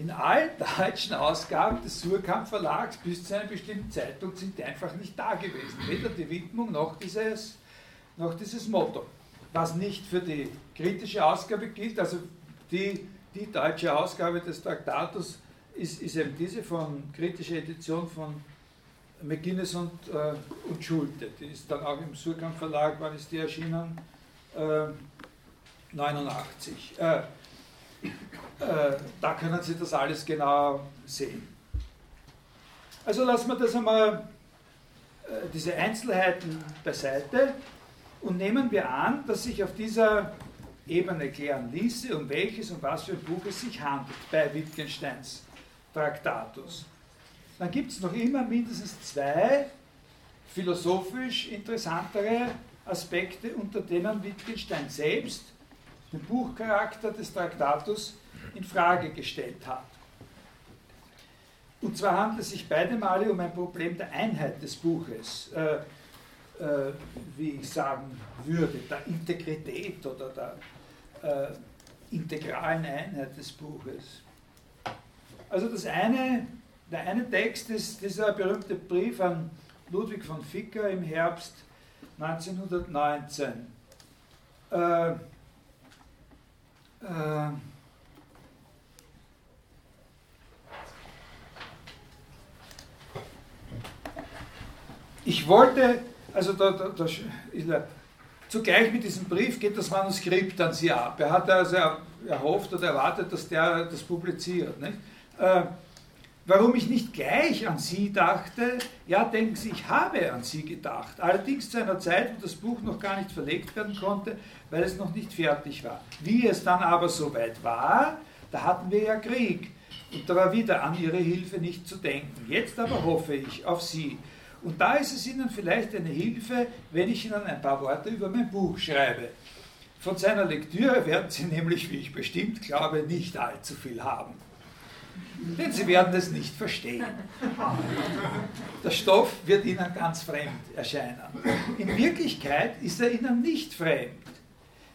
In allen [laughs] deutschen Ausgaben des Surkamp Verlags bis zu einem bestimmten Zeitpunkt sind die einfach nicht da gewesen. Weder die Widmung noch dieses, noch dieses Motto. Was nicht für die kritische Ausgabe gilt, also die, die deutsche Ausgabe des Traktatus ist, ist eben diese von kritischer Edition von McGuinness und, äh, und Schulte. Die ist dann auch im Surkamp Verlag, wann ist die erschienen? Äh, 89. Äh, da können Sie das alles genau sehen. Also lassen wir das einmal, äh, diese Einzelheiten beiseite und nehmen wir an, dass sich auf dieser Ebene klären ließe, um welches und was für ein Buch es sich handelt bei Wittgensteins Traktatus. Dann gibt es noch immer mindestens zwei philosophisch interessantere Aspekte, unter denen Wittgenstein selbst den Buchcharakter des Traktatus in Frage gestellt hat. Und zwar handelt es sich beide Male um ein Problem der Einheit des Buches, äh, äh, wie ich sagen würde, der Integrität oder der äh, integralen Einheit des Buches. Also das eine, der eine Text ist dieser berühmte Brief an Ludwig von Ficker im Herbst 1919. Äh, ich wollte, also da, da, da, zugleich mit diesem Brief geht das Manuskript an Sie ab. Er hat also erhofft oder erwartet, dass der das publiziert. Äh, warum ich nicht gleich an Sie dachte, ja, denken Sie, ich habe an Sie gedacht. Allerdings zu einer Zeit, wo das Buch noch gar nicht verlegt werden konnte, weil es noch nicht fertig war. Wie es dann aber soweit war, da hatten wir ja Krieg. Und da war wieder an Ihre Hilfe nicht zu denken. Jetzt aber hoffe ich auf Sie. Und da ist es Ihnen vielleicht eine Hilfe, wenn ich Ihnen ein paar Worte über mein Buch schreibe. Von seiner Lektüre werden Sie [laughs] nämlich, wie ich bestimmt glaube, nicht allzu viel haben. Denn Sie werden es nicht verstehen. Der Stoff wird Ihnen ganz fremd erscheinen. In Wirklichkeit ist er Ihnen nicht fremd.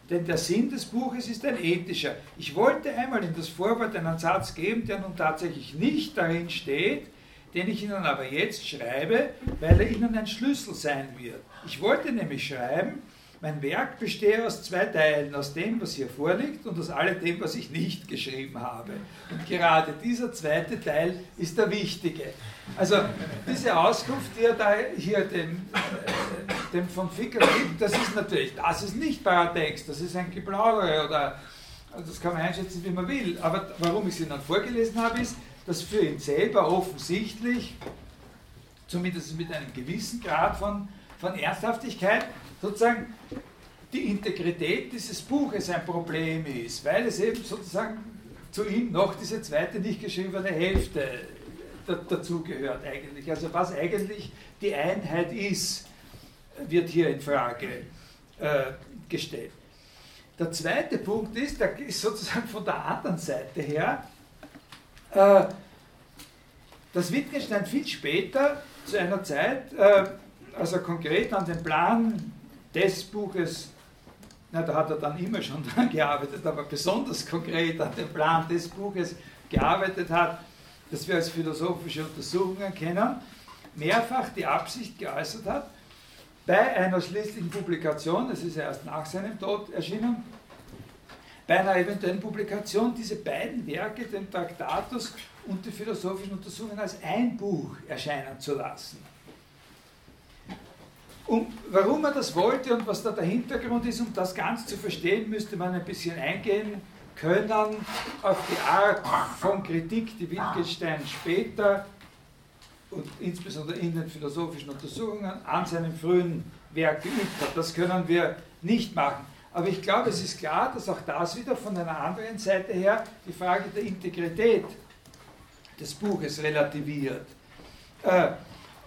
Denn der Sinn des Buches ist ein ethischer. Ich wollte einmal in das Vorwort einen Satz geben, der nun tatsächlich nicht darin steht, den ich Ihnen aber jetzt schreibe, weil er Ihnen ein Schlüssel sein wird. Ich wollte nämlich schreiben, mein Werk bestehe aus zwei Teilen, aus dem, was hier vorliegt und aus alledem, was ich nicht geschrieben habe. Und gerade dieser zweite Teil ist der wichtige. Also diese Auskunft, die er da hier dem, äh, dem von Ficker gibt, das ist natürlich, das ist nicht Paratext, das ist ein Geplaudere oder das kann man einschätzen, wie man will. Aber warum ich sie dann vorgelesen habe, ist, dass für ihn selber offensichtlich, zumindest mit einem gewissen Grad von, von Ernsthaftigkeit, sozusagen die Integrität dieses Buches ein Problem ist, weil es eben sozusagen zu ihm noch diese zweite nicht geschriebene Hälfte dazugehört eigentlich. Also was eigentlich die Einheit ist, wird hier in Frage äh, gestellt. Der zweite Punkt ist, der ist sozusagen von der anderen Seite her, äh, dass Wittgenstein viel später, zu einer Zeit, äh, also konkret an den Plan des Buches, na, da hat er dann immer schon [laughs] dran gearbeitet, aber besonders konkret an dem Plan des Buches gearbeitet hat, das wir als philosophische Untersuchungen kennen, mehrfach die Absicht geäußert hat, bei einer schließlichen Publikation, das ist ja erst nach seinem Tod erschienen, bei einer eventuellen Publikation diese beiden Werke, den Traktatus und die philosophischen Untersuchungen, als ein Buch erscheinen zu lassen. Und warum er das wollte und was da der Hintergrund ist, um das ganz zu verstehen, müsste man ein bisschen eingehen können auf die Art von Kritik, die Wittgenstein später und insbesondere in den philosophischen Untersuchungen an seinem frühen Werk geübt hat. Das können wir nicht machen. Aber ich glaube, es ist klar, dass auch das wieder von einer anderen Seite her die Frage der Integrität des Buches relativiert.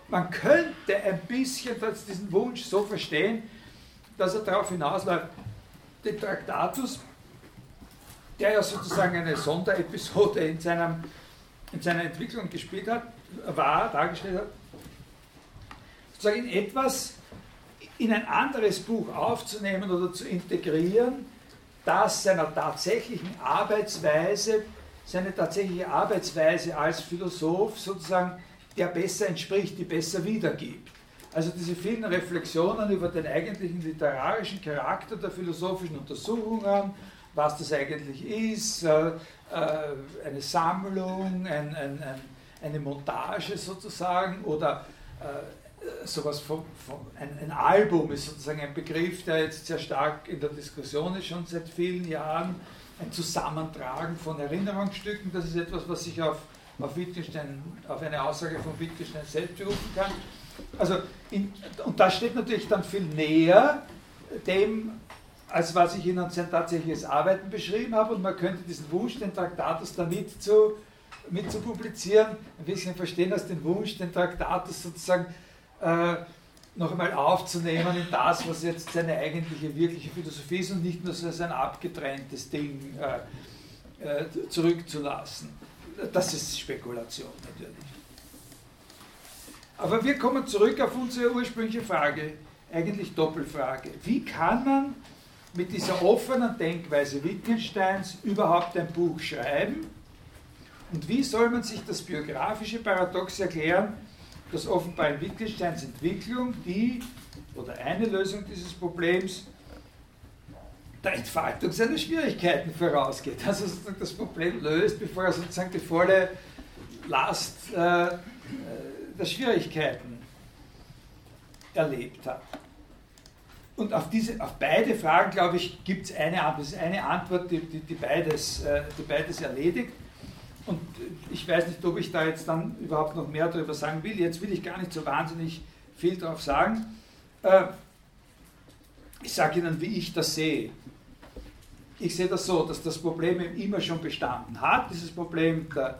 Man könnte ein bisschen diesen Wunsch so verstehen, dass er darauf hinausläuft, den Traktatus, der ja sozusagen eine Sonderepisode in, seinem, in seiner Entwicklung gespielt hat, war, dargestellt hat, sozusagen in etwas, in ein anderes Buch aufzunehmen oder zu integrieren, das seiner tatsächlichen Arbeitsweise, seine tatsächliche Arbeitsweise als Philosoph sozusagen der besser entspricht, die besser wiedergibt. Also diese vielen Reflexionen über den eigentlichen literarischen Charakter der philosophischen Untersuchungen, was das eigentlich ist, äh, äh, eine Sammlung, ein, ein, ein, eine Montage sozusagen oder äh, sowas von, von ein, ein, Album ist sozusagen ein Begriff, der jetzt sehr stark in der Diskussion ist, schon seit vielen Jahren. Ein Zusammentragen von Erinnerungsstücken, das ist etwas, was sich auf auf Wittgenstein, auf eine Aussage von Wittgenstein selbst berufen kann. Also, in, und das steht natürlich dann viel näher dem, als was ich Ihnen sein tatsächliches Arbeiten beschrieben habe. Und man könnte diesen Wunsch, den Traktatus damit zu, mit zu publizieren, ein bisschen verstehen als den Wunsch, den Traktatus sozusagen äh, noch einmal aufzunehmen in das, was jetzt seine eigentliche, wirkliche Philosophie ist und nicht nur so als ein abgetrenntes Ding äh, äh, zurückzulassen das ist Spekulation natürlich. Aber wir kommen zurück auf unsere ursprüngliche Frage, eigentlich Doppelfrage. Wie kann man mit dieser offenen Denkweise Wittgensteins überhaupt ein Buch schreiben? Und wie soll man sich das biografische Paradox erklären, dass offenbar in Wittgensteins Entwicklung die oder eine Lösung dieses Problems der Entfaltung seiner Schwierigkeiten vorausgeht. Also sozusagen das Problem löst, bevor er sozusagen die volle Last äh, äh, der Schwierigkeiten erlebt hat. Und auf, diese, auf beide Fragen, glaube ich, gibt es eine Antwort. Eine Antwort, die, die, die, beides, äh, die beides erledigt. Und ich weiß nicht, ob ich da jetzt dann überhaupt noch mehr darüber sagen will. Jetzt will ich gar nicht so wahnsinnig viel darauf sagen. Äh, ich sage Ihnen, wie ich das sehe. Ich sehe das so, dass das Problem immer schon bestanden hat, dieses Problem der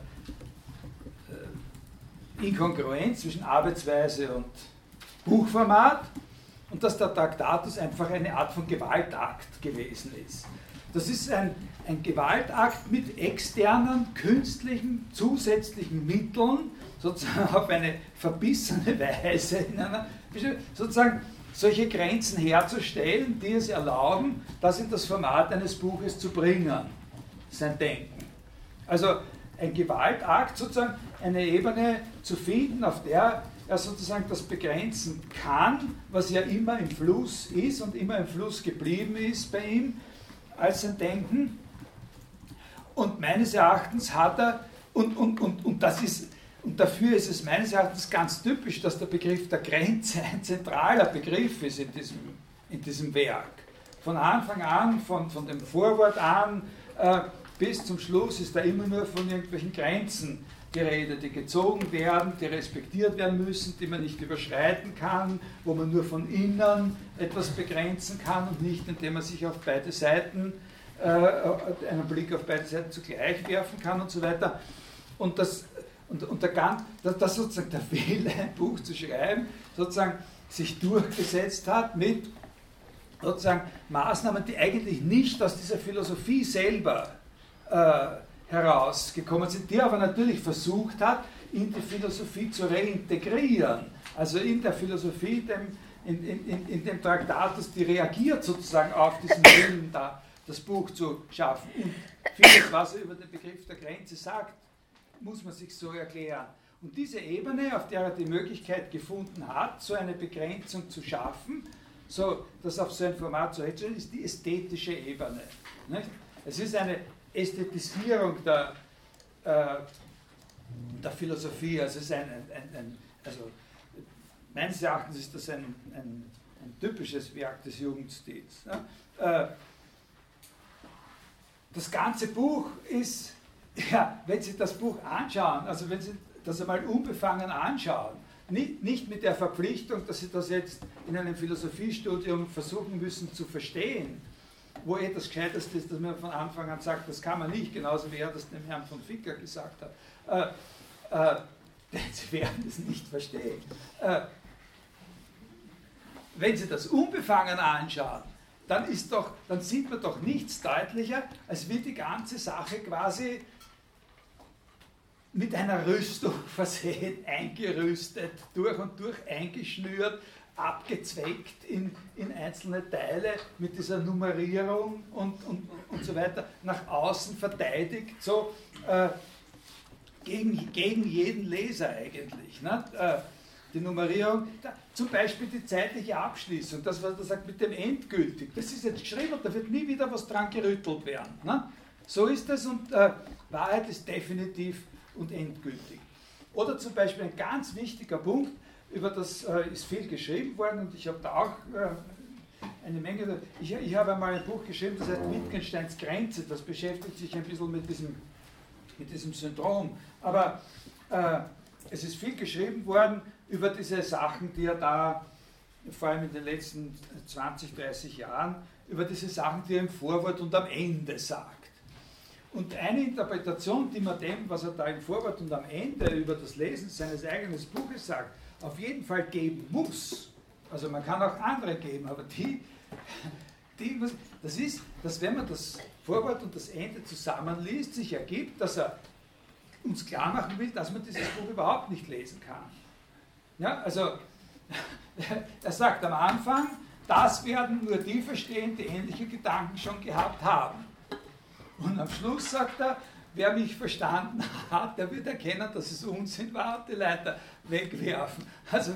äh, Inkongruenz zwischen Arbeitsweise und Buchformat und dass der Traktatus einfach eine Art von Gewaltakt gewesen ist. Das ist ein, ein Gewaltakt mit externen, künstlichen, zusätzlichen Mitteln, sozusagen [laughs] auf eine verbissene Weise, in einer, sozusagen solche Grenzen herzustellen, die es erlauben, das in das Format eines Buches zu bringen, sein Denken. Also ein Gewaltakt, sozusagen eine Ebene zu finden, auf der er sozusagen das begrenzen kann, was ja immer im Fluss ist und immer im Fluss geblieben ist bei ihm als sein Denken. Und meines Erachtens hat er, und, und, und, und das ist, und dafür ist es meines Erachtens ganz typisch, dass der Begriff der Grenze ein zentraler Begriff ist in diesem, in diesem Werk. Von Anfang an, von, von dem Vorwort an äh, bis zum Schluss ist da immer nur von irgendwelchen Grenzen Geräte, die gezogen werden, die respektiert werden müssen, die man nicht überschreiten kann, wo man nur von innen etwas begrenzen kann und nicht, indem man sich auf beide Seiten, äh, einen Blick auf beide Seiten zugleich werfen kann und so weiter. Und das, und, und der ganz, dass, dass sozusagen der Wille, ein Buch zu schreiben, sozusagen sich durchgesetzt hat mit sozusagen Maßnahmen, die eigentlich nicht aus dieser Philosophie selber äh, herausgekommen sind, die aber natürlich versucht hat, in die Philosophie zu reintegrieren. Also in der Philosophie, dem, in, in, in, dem Traktatus, die reagiert sozusagen auf diesen Willen, da, das Buch zu schaffen. Und vieles, was er über den Begriff der Grenze sagt, muss man sich so erklären. Und diese Ebene, auf der er die Möglichkeit gefunden hat, so eine Begrenzung zu schaffen, so das auf so ein Format zu herzustellen, ist die ästhetische Ebene. Nicht? Es ist eine Ästhetisierung der, äh, der Philosophie. Also, es ist ein, ein, ein, also meines Erachtens ist das ein, ein, ein typisches Werk des Jugendstils. Ne? Äh, das ganze Buch ist, ja, wenn Sie das Buch anschauen, also wenn Sie das einmal unbefangen anschauen, nicht, nicht mit der Verpflichtung, dass Sie das jetzt in einem Philosophiestudium versuchen müssen zu verstehen, wo eh das Gescheiteste ist, dass man von Anfang an sagt, das kann man nicht, genauso wie er das dem Herrn von Ficker gesagt hat. Äh, äh, denn [laughs] sie werden es nicht verstehen. Äh, wenn Sie das unbefangen anschauen, dann, ist doch, dann sieht man doch nichts deutlicher, als wie die ganze Sache quasi mit einer Rüstung [laughs] versehen, eingerüstet, durch und durch eingeschnürt, abgezweckt in, in einzelne Teile mit dieser Nummerierung und, und, und so weiter, nach außen verteidigt, so äh, gegen, gegen jeden Leser eigentlich. Ne? Äh, die Nummerierung, da, zum Beispiel die zeitliche Abschließung, das, was er sagt mit dem endgültig, das ist jetzt geschrieben und da wird nie wieder was dran gerüttelt werden. Ne? So ist es und äh, Wahrheit ist definitiv und endgültig. Oder zum Beispiel ein ganz wichtiger Punkt, über das äh, ist viel geschrieben worden und ich habe da auch äh, eine Menge. Ich, ich habe einmal ein Buch geschrieben, das heißt Wittgensteins Grenze, das beschäftigt sich ein bisschen mit diesem, mit diesem Syndrom. Aber äh, es ist viel geschrieben worden über diese Sachen, die er da, vor allem in den letzten 20, 30 Jahren, über diese Sachen, die er im Vorwort und am Ende sagt. Und eine Interpretation, die man dem, was er da im Vorwort und am Ende über das Lesen seines eigenen Buches sagt, auf jeden Fall geben muss. Also man kann auch andere geben, aber die, die das ist, dass wenn man das Vorwort und das Ende zusammenliest, sich ergibt, dass er uns klar machen will, dass man dieses Buch überhaupt nicht lesen kann. Ja, also [laughs] er sagt am Anfang, das werden nur die verstehen, die ähnliche Gedanken schon gehabt haben. Und am Schluss sagt er, wer mich verstanden hat, der wird erkennen, dass es Unsinn war und die Leiter wegwerfen. Also,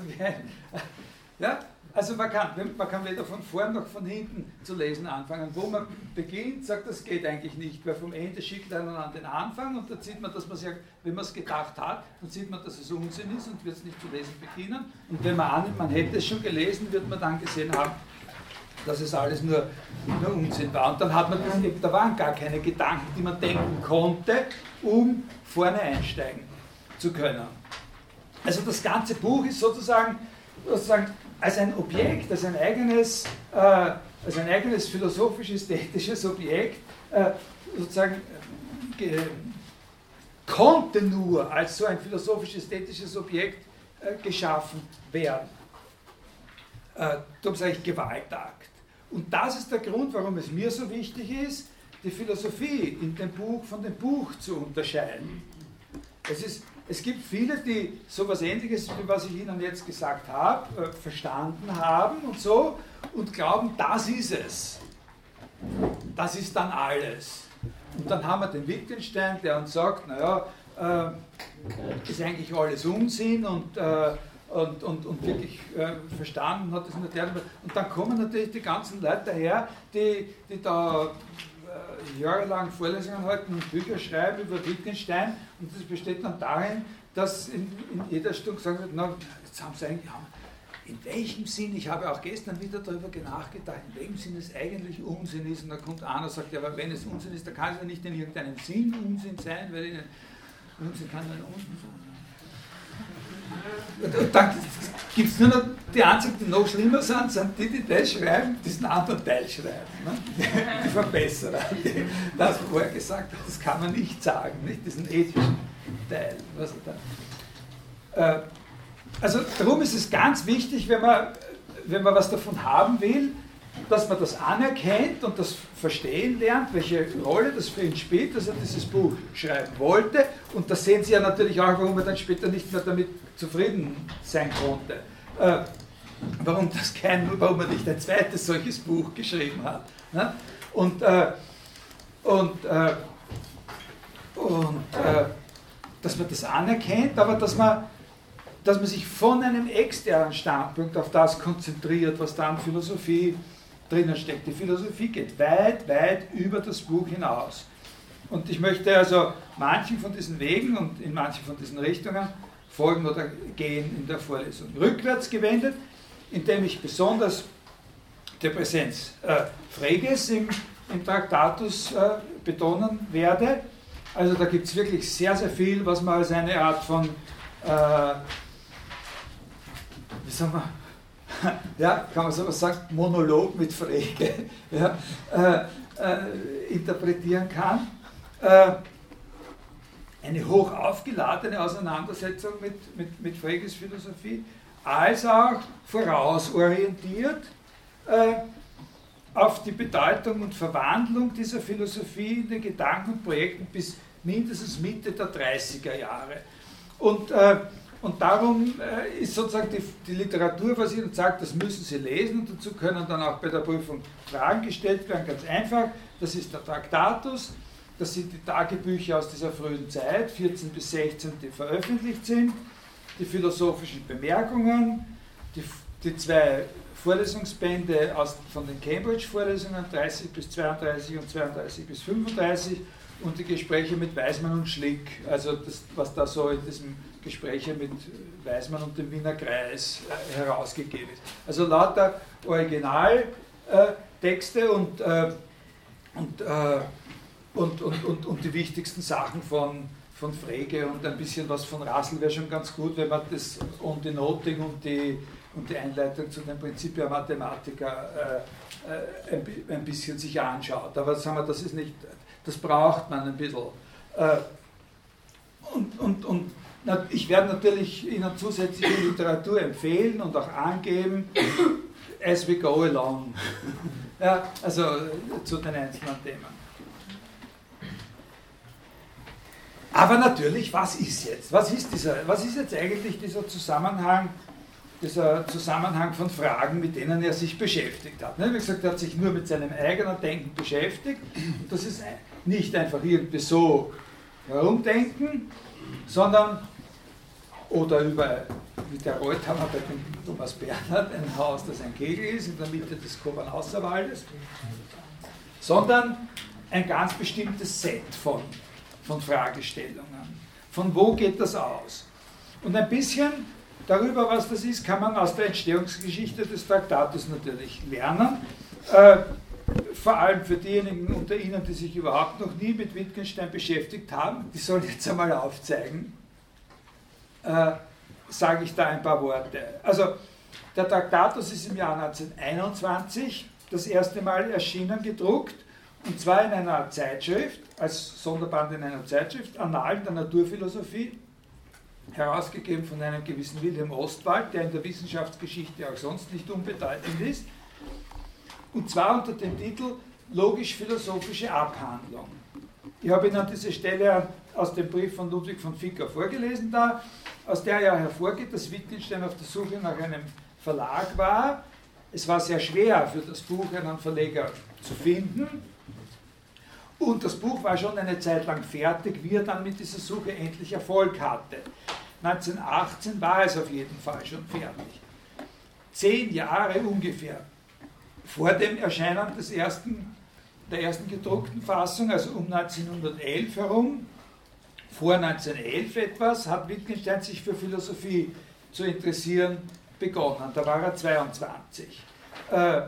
ja, also man kann, man kann weder von vorn noch von hinten zu lesen anfangen. Wo man beginnt, sagt, das geht eigentlich nicht, weil vom Ende schickt einen an den Anfang und da sieht man, dass man sich, wenn man es gedacht hat, dann sieht man, dass es Unsinn ist und wird es nicht zu lesen beginnen. Und wenn man annimmt, man hätte es schon gelesen, wird man dann gesehen haben, dass es alles nur, nur Unsinn war. Und dann hat man das, da waren gar keine Gedanken, die man denken konnte, um vorne einsteigen zu können. Also das ganze Buch ist sozusagen, sozusagen als ein Objekt, als ein eigenes, äh, als ein eigenes philosophisch-ästhetisches Objekt äh, sozusagen äh, konnte nur als so ein philosophisch-ästhetisches Objekt äh, geschaffen werden. Äh, darum sage ich Gewaltakt. Und das ist der Grund, warum es mir so wichtig ist, die Philosophie in dem Buch von dem Buch zu unterscheiden. Es ist, es gibt viele, die sowas ähnliches, wie was ich Ihnen jetzt gesagt habe, äh, verstanden haben und so und glauben, das ist es. Das ist dann alles. Und dann haben wir den Wittgenstein, der uns sagt, naja, äh, ist eigentlich alles Unsinn und, äh, und, und, und wirklich äh, verstanden hat das nicht. Und dann kommen natürlich die ganzen Leute daher, die, die da äh, jahrelang Vorlesungen halten und Bücher schreiben über Wittgenstein und das besteht dann darin, dass in, in jeder Stunde gesagt wird, na, jetzt haben sie eigentlich, haben, in welchem Sinn, ich habe auch gestern wieder darüber nachgedacht, in welchem Sinn es eigentlich Unsinn ist und da kommt einer und sagt, ja, aber wenn es Unsinn ist, dann kann es ja nicht in irgendeinem Sinn Unsinn sein, weil in, Unsinn kann ja Unsinn sein. Dann gibt es nur noch die einzigen, die noch schlimmer sind, sind die, die das schreiben, diesen anderen Teil schreiben. Ne? Die Verbesserer, die das vorher gesagt hat, das kann man nicht sagen, nicht? diesen ethischen Teil. Was da. Äh, also darum ist es ganz wichtig, wenn man, wenn man was davon haben will, dass man das anerkennt und das verstehen lernt, welche Rolle das für ihn spielt, dass er dieses Buch schreiben wollte. Und das sehen Sie ja natürlich auch, warum er dann später nicht mehr damit zufrieden sein konnte. Äh, warum, das kein, warum er nicht ein zweites solches Buch geschrieben hat. Ne? Und, äh, und, äh, und äh, dass man das anerkennt, aber dass man dass man sich von einem externen Standpunkt auf das konzentriert, was dann Philosophie drinnen steckt. Die Philosophie geht weit, weit über das Buch hinaus. Und ich möchte also manchen von diesen Wegen und in manchen von diesen Richtungen folgen oder gehen in der Vorlesung. Rückwärts gewendet, indem ich besonders die Präsenz äh, Freges im, im Traktatus äh, betonen werde. Also da gibt es wirklich sehr, sehr viel, was man als eine Art von äh, wie sagen wir, [laughs] ja, kann man so sagen, Monolog mit Frege [laughs] ja, äh, äh, interpretieren kann. Äh, eine hoch aufgeladene Auseinandersetzung mit, mit, mit Freges Philosophie, als auch vorausorientiert äh, auf die Bedeutung und Verwandlung dieser Philosophie in den Gedanken und Projekten bis mindestens Mitte der 30er Jahre. Und äh, und darum äh, ist sozusagen die, die Literatur, was Ihnen sagt, das müssen Sie lesen und dazu können dann auch bei der Prüfung Fragen gestellt werden, ganz einfach. Das ist der Traktatus, das sind die Tagebücher aus dieser frühen Zeit, 14 bis 16, die veröffentlicht sind, die philosophischen Bemerkungen, die, die zwei Vorlesungsbände aus, von den Cambridge-Vorlesungen, 30 bis 32 und 32 bis 35 und die Gespräche mit Weismann und Schlick, also das, was da so in diesem Gespräche mit Weismann und dem Wiener Kreis äh, herausgegeben ist. Also lauter Originaltexte äh, und, äh, und, und, und, und, und, die wichtigsten Sachen von, von Frege und ein bisschen was von Rassel wäre schon ganz gut, wenn man das und die Noting und die, und die Einleitung zu den Prinzipien Mathematiker ein, ein, bisschen sich anschaut. Aber sagen wir, das ist nicht, das braucht man ein bisschen. und, und, und ich werde natürlich Ihnen zusätzliche Literatur empfehlen und auch angeben, as we go along. Ja, also zu den einzelnen Themen. Aber natürlich, was ist jetzt? Was ist, dieser, was ist jetzt eigentlich dieser Zusammenhang, dieser Zusammenhang von Fragen, mit denen er sich beschäftigt hat? Ne, wie gesagt, er hat sich nur mit seinem eigenen Denken beschäftigt. Das ist nicht einfach irgendwie so herumdenken, sondern oder über, wie der Reuthammer bei dem Thomas Bernhard, ein Haus, das ein Kegel ist, in der Mitte des Kobernhauserwaldes, sondern ein ganz bestimmtes Set von, von Fragestellungen. Von wo geht das aus? Und ein bisschen darüber, was das ist, kann man aus der Entstehungsgeschichte des Traktatus natürlich lernen. Äh, vor allem für diejenigen unter Ihnen, die sich überhaupt noch nie mit Wittgenstein beschäftigt haben, die sollen jetzt einmal aufzeigen, äh, sage ich da ein paar Worte. Also der Traktatus ist im Jahr 1921 das erste Mal erschienen, gedruckt, und zwar in einer Zeitschrift, als Sonderband in einer Zeitschrift, Annalen der Naturphilosophie, herausgegeben von einem gewissen Wilhelm Ostwald, der in der Wissenschaftsgeschichte auch sonst nicht unbedeutend ist, und zwar unter dem Titel Logisch-philosophische Abhandlung. Ich habe Ihnen diese Stelle aus dem Brief von Ludwig von Ficker vorgelesen da, aus der ja hervorgeht, dass Wittgenstein auf der Suche nach einem Verlag war. Es war sehr schwer für das Buch einen Verleger zu finden. Und das Buch war schon eine Zeit lang fertig, wie er dann mit dieser Suche endlich Erfolg hatte. 1918 war es auf jeden Fall schon fertig. Zehn Jahre ungefähr vor dem Erscheinen des ersten, der ersten gedruckten Fassung, also um 1911 herum, vor 1911 etwas, hat Wittgenstein sich für Philosophie zu interessieren begonnen. Da war er 22. Äh,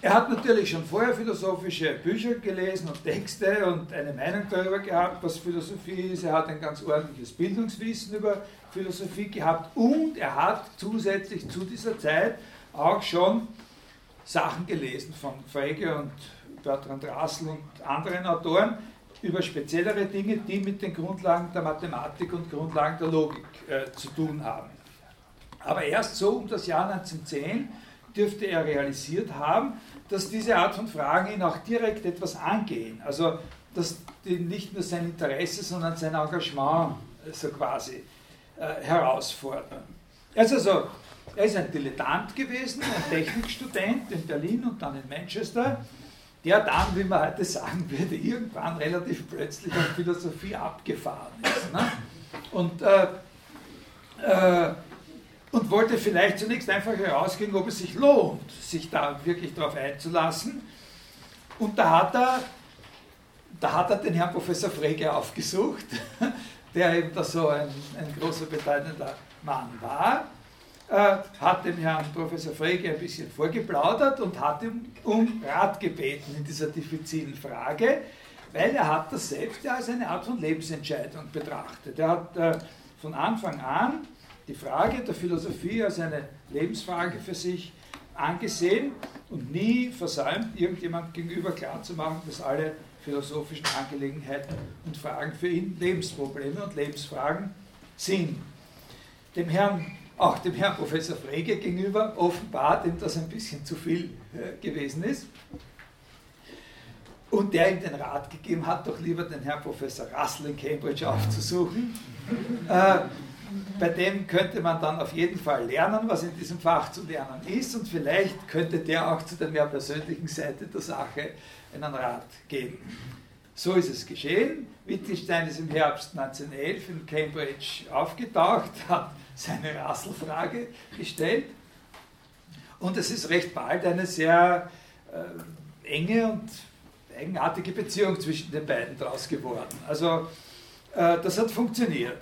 er hat natürlich schon vorher philosophische Bücher gelesen und Texte und eine Meinung darüber gehabt, was Philosophie ist. Er hat ein ganz ordentliches Bildungswissen über Philosophie gehabt und er hat zusätzlich zu dieser Zeit auch schon Sachen gelesen von Frege und Bertrand Russell und anderen Autoren über speziellere Dinge, die mit den Grundlagen der Mathematik und Grundlagen der Logik äh, zu tun haben. Aber erst so um das Jahr 1910 dürfte er realisiert haben, dass diese Art von Fragen ihn auch direkt etwas angehen. Also, dass die nicht nur sein Interesse, sondern sein Engagement so quasi äh, herausfordern. Also, so, er ist ein Dilettant gewesen, ein Technikstudent in Berlin und dann in Manchester, der dann, wie man heute sagen würde, irgendwann relativ plötzlich an Philosophie abgefahren ist. Ne? Und äh, äh, und wollte vielleicht zunächst einfach herausgehen, ob es sich lohnt, sich da wirklich darauf einzulassen. Und da hat er, da hat er den Herrn Professor Frege aufgesucht, [laughs] der eben da so ein, ein großer, bedeutender Mann war, hat dem Herrn Professor Frege ein bisschen vorgeplaudert und hat ihm um Rat gebeten in dieser diffizilen Frage, weil er hat das selbst ja als eine Art von Lebensentscheidung betrachtet. Er hat äh, von Anfang an die Frage der Philosophie als eine Lebensfrage für sich angesehen und nie versäumt, irgendjemand gegenüber klarzumachen, dass alle philosophischen Angelegenheiten und Fragen für ihn Lebensprobleme und Lebensfragen sind. Dem Herrn, auch dem Herrn Professor Frege gegenüber offenbart ihm das ein bisschen zu viel äh, gewesen ist. Und der ihm den Rat gegeben hat, doch lieber den Herrn Professor Russell in Cambridge aufzusuchen. Äh, bei dem könnte man dann auf jeden Fall lernen, was in diesem Fach zu lernen ist und vielleicht könnte der auch zu der mehr persönlichen Seite der Sache einen Rat geben. So ist es geschehen. Wittgenstein ist im Herbst 1911 in Cambridge aufgetaucht, hat seine Rasselfrage gestellt und es ist recht bald eine sehr äh, enge und eigenartige Beziehung zwischen den beiden daraus geworden. Also äh, das hat funktioniert.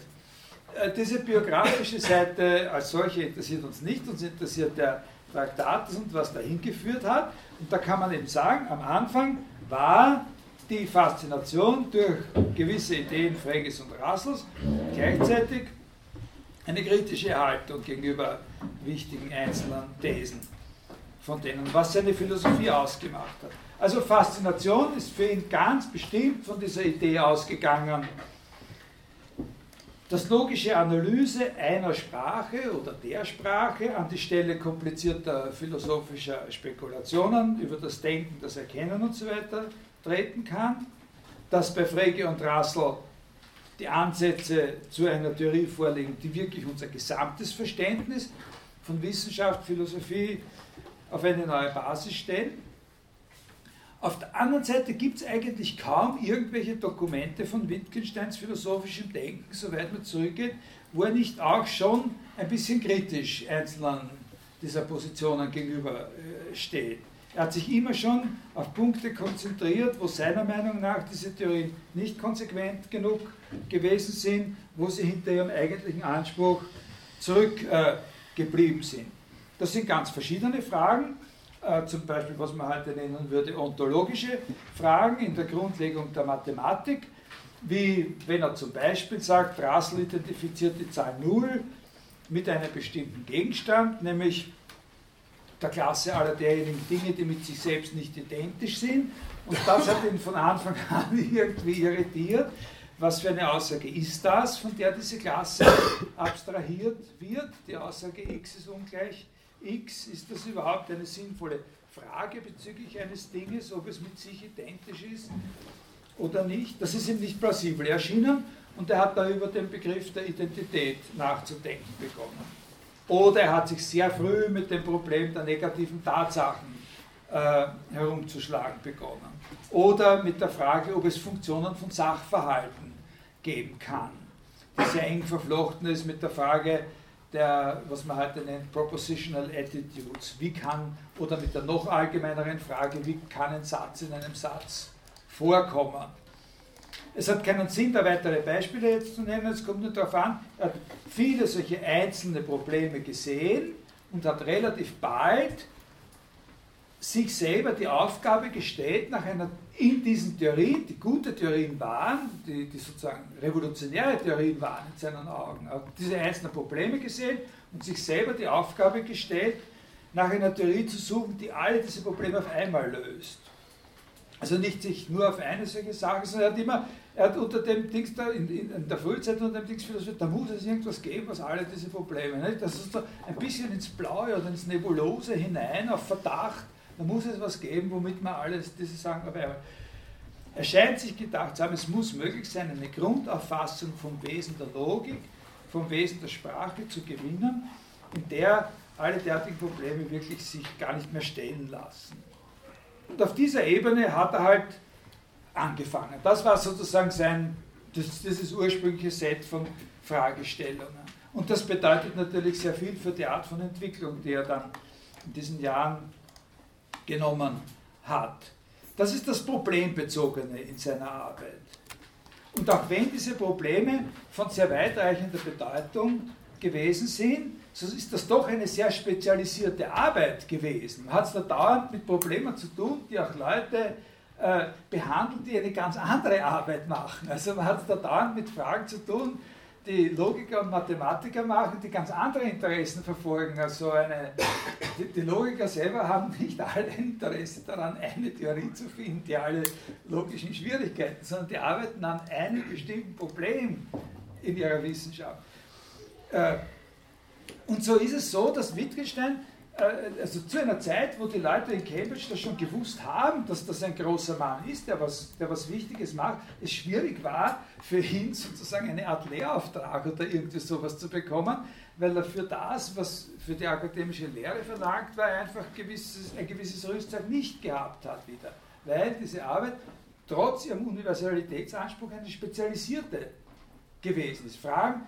Äh, diese biografische Seite als solche interessiert uns nicht, uns interessiert der Traktat und was dahin geführt hat. Und da kann man eben sagen, am Anfang war die Faszination durch gewisse Ideen Freges und Rassels gleichzeitig eine kritische Haltung gegenüber wichtigen einzelnen Thesen von denen, was seine Philosophie ausgemacht hat. Also Faszination ist für ihn ganz bestimmt von dieser Idee ausgegangen, dass logische Analyse einer Sprache oder der Sprache an die Stelle komplizierter philosophischer Spekulationen über das Denken, das Erkennen und so treten kann, dass bei Frege und Russell die Ansätze zu einer Theorie vorliegen, die wirklich unser gesamtes Verständnis von Wissenschaft, Philosophie auf eine neue Basis stellen auf der anderen Seite gibt es eigentlich kaum irgendwelche Dokumente von Wittgensteins philosophischem Denken, soweit man zurückgeht, wo er nicht auch schon ein bisschen kritisch einzelnen dieser Positionen gegenüber steht. Er hat sich immer schon auf Punkte konzentriert, wo seiner Meinung nach diese Theorien nicht konsequent genug gewesen sind, wo sie hinter ihrem eigentlichen Anspruch zurückgeblieben äh, sind. Das sind ganz verschiedene Fragen äh, zum Beispiel, was man heute nennen würde, ontologische Fragen in der Grundlegung der Mathematik, wie wenn er zum Beispiel sagt, Russell identifiziert die Zahl 0 mit einem bestimmten Gegenstand, nämlich der Klasse aller derjenigen Dinge, die mit sich selbst nicht identisch sind. Und das hat ihn von Anfang an [laughs] irgendwie irritiert. Was für eine Aussage ist das, von der diese Klasse abstrahiert wird? Die Aussage x ist ungleich X, ist das überhaupt eine sinnvolle Frage bezüglich eines Dinges, ob es mit sich identisch ist? oder nicht, das ist ihm nicht plausibel erschienen und er hat da über den Begriff der Identität nachzudenken begonnen. Oder er hat sich sehr früh mit dem Problem der negativen Tatsachen äh, herumzuschlagen begonnen. Oder mit der Frage, ob es Funktionen von Sachverhalten geben kann, die sehr eng verflochten ist mit der Frage der, was man heute nennt, Propositional Attitudes. Wie kann, oder mit der noch allgemeineren Frage, wie kann ein Satz in einem Satz vorkommen? Es hat keinen Sinn, da weitere Beispiele jetzt zu nennen, es kommt nur darauf an, er hat viele solche einzelne Probleme gesehen und hat relativ bald sich selber die Aufgabe gestellt, nach einer, in diesen Theorien, die gute Theorien waren, die, die sozusagen revolutionäre Theorien waren in seinen Augen, hat diese einzelnen Probleme gesehen und sich selber die Aufgabe gestellt, nach einer Theorie zu suchen, die alle diese Probleme auf einmal löst. Also nicht sich nur auf eine solche Sache, sondern er hat immer, er hat unter dem Dings da, in, in der Frühzeit unter dem Dings philosophiert, da muss es irgendwas geben, was alle diese Probleme, nicht? das ist so ein bisschen ins Blaue oder ins Nebulose hinein, auf Verdacht, da muss es was geben, womit man alles diese Sachen aber er scheint sich gedacht zu haben, es muss möglich sein, eine Grundauffassung vom Wesen der Logik, vom Wesen der Sprache zu gewinnen, in der alle derartigen Probleme wirklich sich gar nicht mehr stellen lassen. Und auf dieser Ebene hat er halt angefangen. Das war sozusagen sein, das, dieses ursprüngliche Set von Fragestellungen. Und das bedeutet natürlich sehr viel für die Art von Entwicklung, die er dann in diesen Jahren genommen hat. Das ist das Problembezogene in seiner Arbeit. Und auch wenn diese Probleme von sehr weitreichender Bedeutung gewesen sind, so ist das doch eine sehr spezialisierte Arbeit gewesen. Man hat es da dauernd mit Problemen zu tun, die auch Leute äh, behandelt, die eine ganz andere Arbeit machen. Also man hat es da dauernd mit Fragen zu tun, die Logiker und Mathematiker machen, die ganz andere Interessen verfolgen. Also eine, die, die, Logiker selber haben nicht alle Interesse daran, eine Theorie zu finden, die alle logischen Schwierigkeiten, sondern die arbeiten an einem bestimmten Problem in ihrer Wissenschaft. Äh, und so ist es so, dass Wittgenstein also zu einer Zeit, wo die Leute in Cambridge das schon gewusst haben, dass das ein großer Mann ist, der was, der was Wichtiges macht, es schwierig war, für ihn [laughs] sozusagen eine Art Lehrauftrag oder irgendwie sowas zu bekommen, weil er für das, was für die akademische Lehre verlangt war, einfach gewisses, ein gewisses Rüstzeug nicht gehabt hat wieder. Weil diese Arbeit trotz ihrem Universalitätsanspruch eine spezialisierte gewesen ist. Fragen,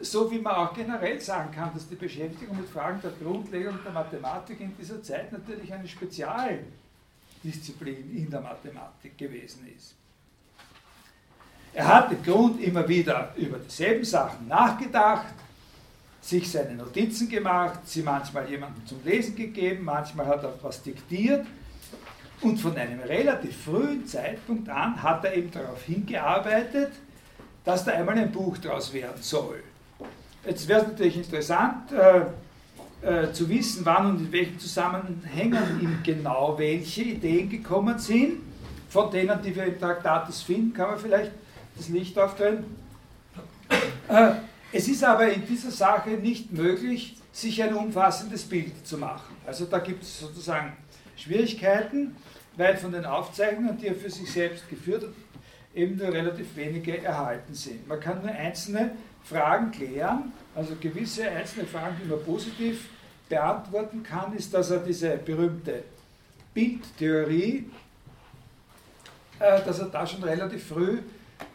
so wie man auch generell sagen kann, dass die Beschäftigung mit Fragen der Grundlegung der Mathematik in dieser Zeit natürlich eine Spezialdisziplin in der Mathematik gewesen ist. Er hat im Grund immer wieder über dieselben Sachen nachgedacht, sich seine Notizen gemacht, sie manchmal jemandem zum Lesen gegeben, manchmal hat er was diktiert und von einem relativ frühen Zeitpunkt an hat er eben darauf hingearbeitet, dass da einmal ein Buch draus werden soll. Jetzt wäre es natürlich interessant äh, äh, zu wissen, wann und in welchen Zusammenhängen ihm genau welche Ideen gekommen sind. Von denen, die wir im Traktatus finden, kann man vielleicht das Licht aufdrehen. Äh, es ist aber in dieser Sache nicht möglich, sich ein umfassendes Bild zu machen. Also da gibt es sozusagen Schwierigkeiten, weil von den Aufzeichnungen, die er für sich selbst geführt hat, eben nur relativ wenige erhalten sind. Man kann nur einzelne Fragen klären, also gewisse einzelne Fragen, die man positiv beantworten kann, ist, dass er diese berühmte Bildtheorie, äh, dass er da schon relativ früh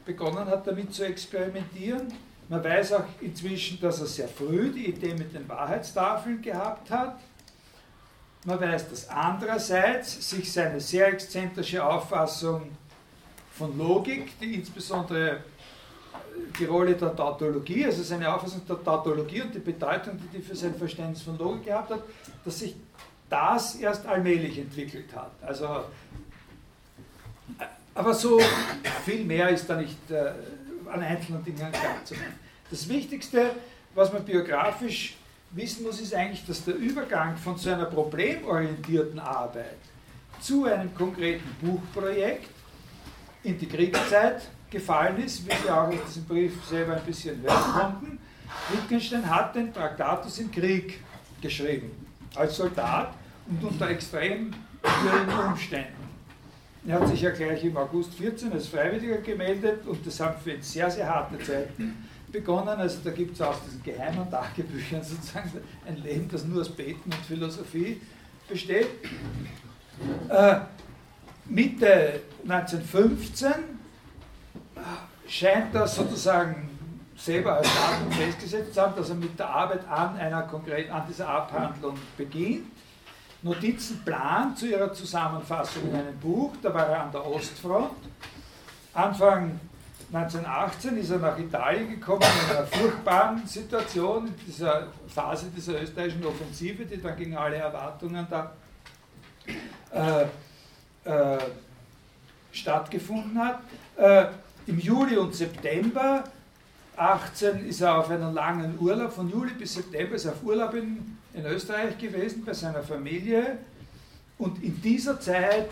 begonnen hat, damit zu experimentieren. Man weiß auch inzwischen, dass er sehr früh die Idee mit den Wahrheitstafeln gehabt hat. Man weiß, dass andererseits sich seine sehr exzentrische Auffassung von Logik, die insbesondere die Rolle der Tautologie, also seine Auffassung der Tautologie und die Bedeutung, die die für sein Verständnis von Logik gehabt hat, dass sich das erst allmählich entwickelt hat. Also, aber so viel mehr ist da nicht äh, an einzelnen Dingen klar zu machen. Das Wichtigste, was man biografisch wissen muss, ist eigentlich, dass der Übergang von so einer problemorientierten Arbeit zu einem konkreten Buchprojekt in die Kriegszeit gefallen ist, wie Sie auch aus diesem Brief selber ein bisschen hören konnten. Wittgenstein hat den Traktatus im Krieg geschrieben, als Soldat und unter extrem schwierigen Umständen. Er hat sich ja gleich im August 14 als Freiwilliger gemeldet und das haben für ihn sehr, sehr harte Zeiten begonnen. Also da gibt es aus diesen geheimen [laughs] Tagebüchern sozusagen ein Leben, das nur aus Beten und Philosophie besteht. Äh, Mitte 1915 scheint das sozusagen selber als Datum festgesetzt zu haben, dass er mit der Arbeit an, einer konkret, an dieser Abhandlung beginnt. Notizen plant zu ihrer Zusammenfassung in einem Buch, da war er an der Ostfront. Anfang 1918 ist er nach Italien gekommen in einer furchtbaren Situation, in dieser Phase dieser österreichischen Offensive, die dann gegen alle Erwartungen da äh, äh, stattgefunden hat. Äh, Im Juli und September 18 ist er auf einen langen Urlaub, von Juli bis September ist er auf Urlaub in, in Österreich gewesen bei seiner Familie und in dieser Zeit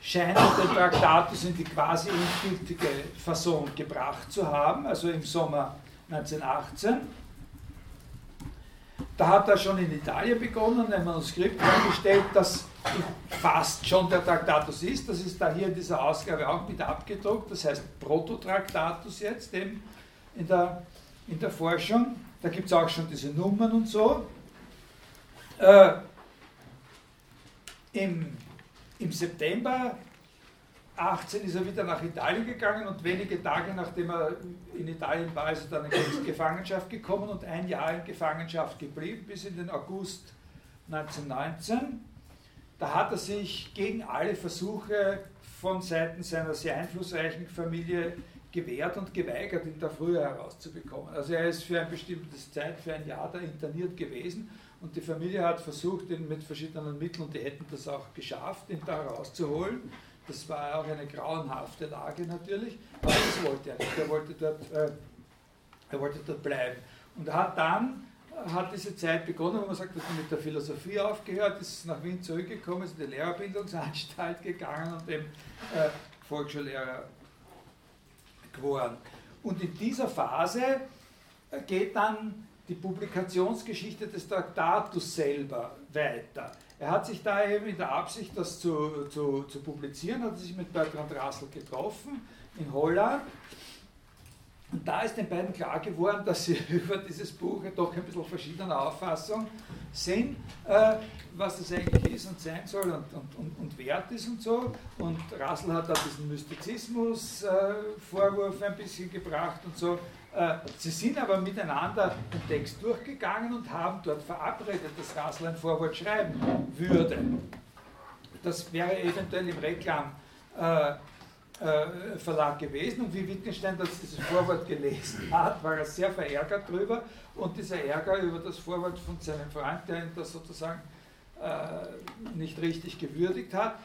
scheint er den Traktatus in die quasi endgültige Fassung gebracht zu haben, also im Sommer 1918. Da hat er schon in Italien begonnen, ein Manuskript hergestellt, das fast schon der Traktatus ist. Das ist da hier in dieser Ausgabe auch mit abgedruckt, das heißt Prototraktatus jetzt, dem in der, in der Forschung. Da gibt es auch schon diese Nummern und so. Äh, im, Im September 18 ist er wieder nach Italien gegangen und wenige Tage nachdem er in Italien war, ist er dann in Gefangenschaft gekommen und ein Jahr in Gefangenschaft geblieben, bis in den August 1919. Da hat er sich gegen alle Versuche von Seiten seiner sehr einflussreichen Familie gewährt und geweigert, ihn da früher herauszubekommen. Also er ist für ein bestimmtes Zeit, für ein Jahr da interniert gewesen und die Familie hat versucht, ihn mit verschiedenen Mitteln, die hätten das auch geschafft, ihn da herauszuholen. Das war auch eine grauenhafte Lage natürlich, aber das wollte er nicht. Er wollte dort, äh, er wollte dort bleiben. Und er hat dann hat diese Zeit begonnen, wo man sagt, dass er mit der Philosophie aufgehört ist, nach Wien zurückgekommen, ist in die Lehrerbildungsanstalt gegangen und eben äh, Volksschullehrer geworden. Und in dieser Phase geht dann die Publikationsgeschichte des Traktatus selber weiter. Er hat sich da eben in der Absicht, das zu, zu, zu publizieren, hat sich mit Bertrand Russell getroffen in Holland. Und da ist den beiden klar geworden, dass sie [laughs] über dieses Buch doch ein bisschen verschiedener Auffassung sind, äh, was das eigentlich ist und sein soll und, und, und, und wert ist und so. Und Russell hat da diesen Mystizismus-Vorwurf äh, ein bisschen gebracht und so. Äh, sie sind aber miteinander den Text durchgegangen und haben dort verabredet, dass Russell ein Vorwort schreiben würde. Das wäre eventuell im Reklam äh, Verlag gewesen und wie Wittgenstein das dieses Vorwort gelesen [laughs] hat, war er sehr verärgert darüber und dieser Ärger über das Vorwort von seinem Freund, der ihn das sozusagen äh, nicht richtig gewürdigt hat,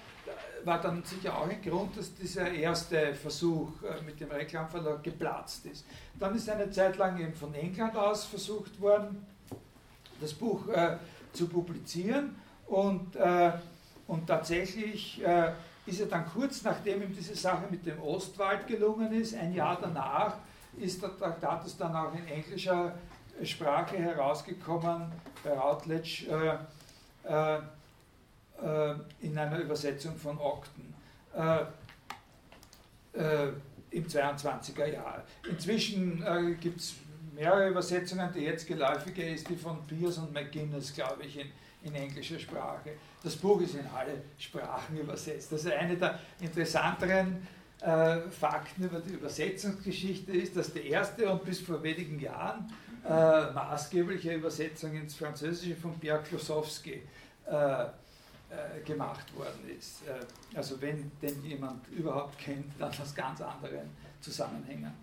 war dann sicher auch ein Grund, dass dieser erste Versuch äh, mit dem Reklamverlag geplatzt ist. Dann ist eine Zeit lang eben von England aus versucht worden, das Buch äh, zu publizieren und, und tatsächlich ist er dann kurz nachdem ihm diese Sache mit dem Ostwald gelungen ist, ein Jahr danach, ist der Traktatus dann auch in englischer Sprache herausgekommen bei Routledge äh, äh, äh, in einer Übersetzung von Ogden äh, äh, im 22er Jahr. Inzwischen äh, gibt es mehrere Übersetzungen, die jetzt geläufiger ist, die von Pierce und McGuinness, glaube ich, in, in englischer Sprache. Das Buch ist in alle Sprachen übersetzt. Also eine der interessanteren äh, Fakten über die Übersetzungsgeschichte ist, dass die erste und bis vor wenigen Jahren äh, maßgebliche Übersetzung ins Französische von Pierre Klosowski äh, äh gemacht worden ist. Äh, also wenn denn jemand überhaupt kennt, dann aus ganz anderen Zusammenhängen.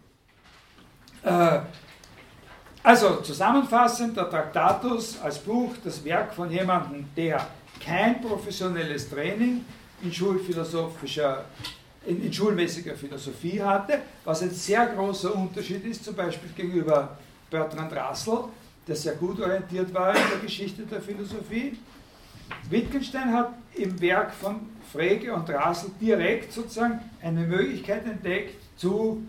Also zusammenfassend, der Traktatus als Buch, das Werk von jemandem, der kein professionelles Training in schulphilosophischer, in, in, schulmäßiger Philosophie hatte, was ein sehr großer Unterschied ist, zum Beispiel gegenüber Bertrand Russell, der sehr gut orientiert war in der Geschichte der Philosophie. Wittgenstein hat im Werk von Frege und Russell direkt sozusagen eine Möglichkeit entdeckt, zu,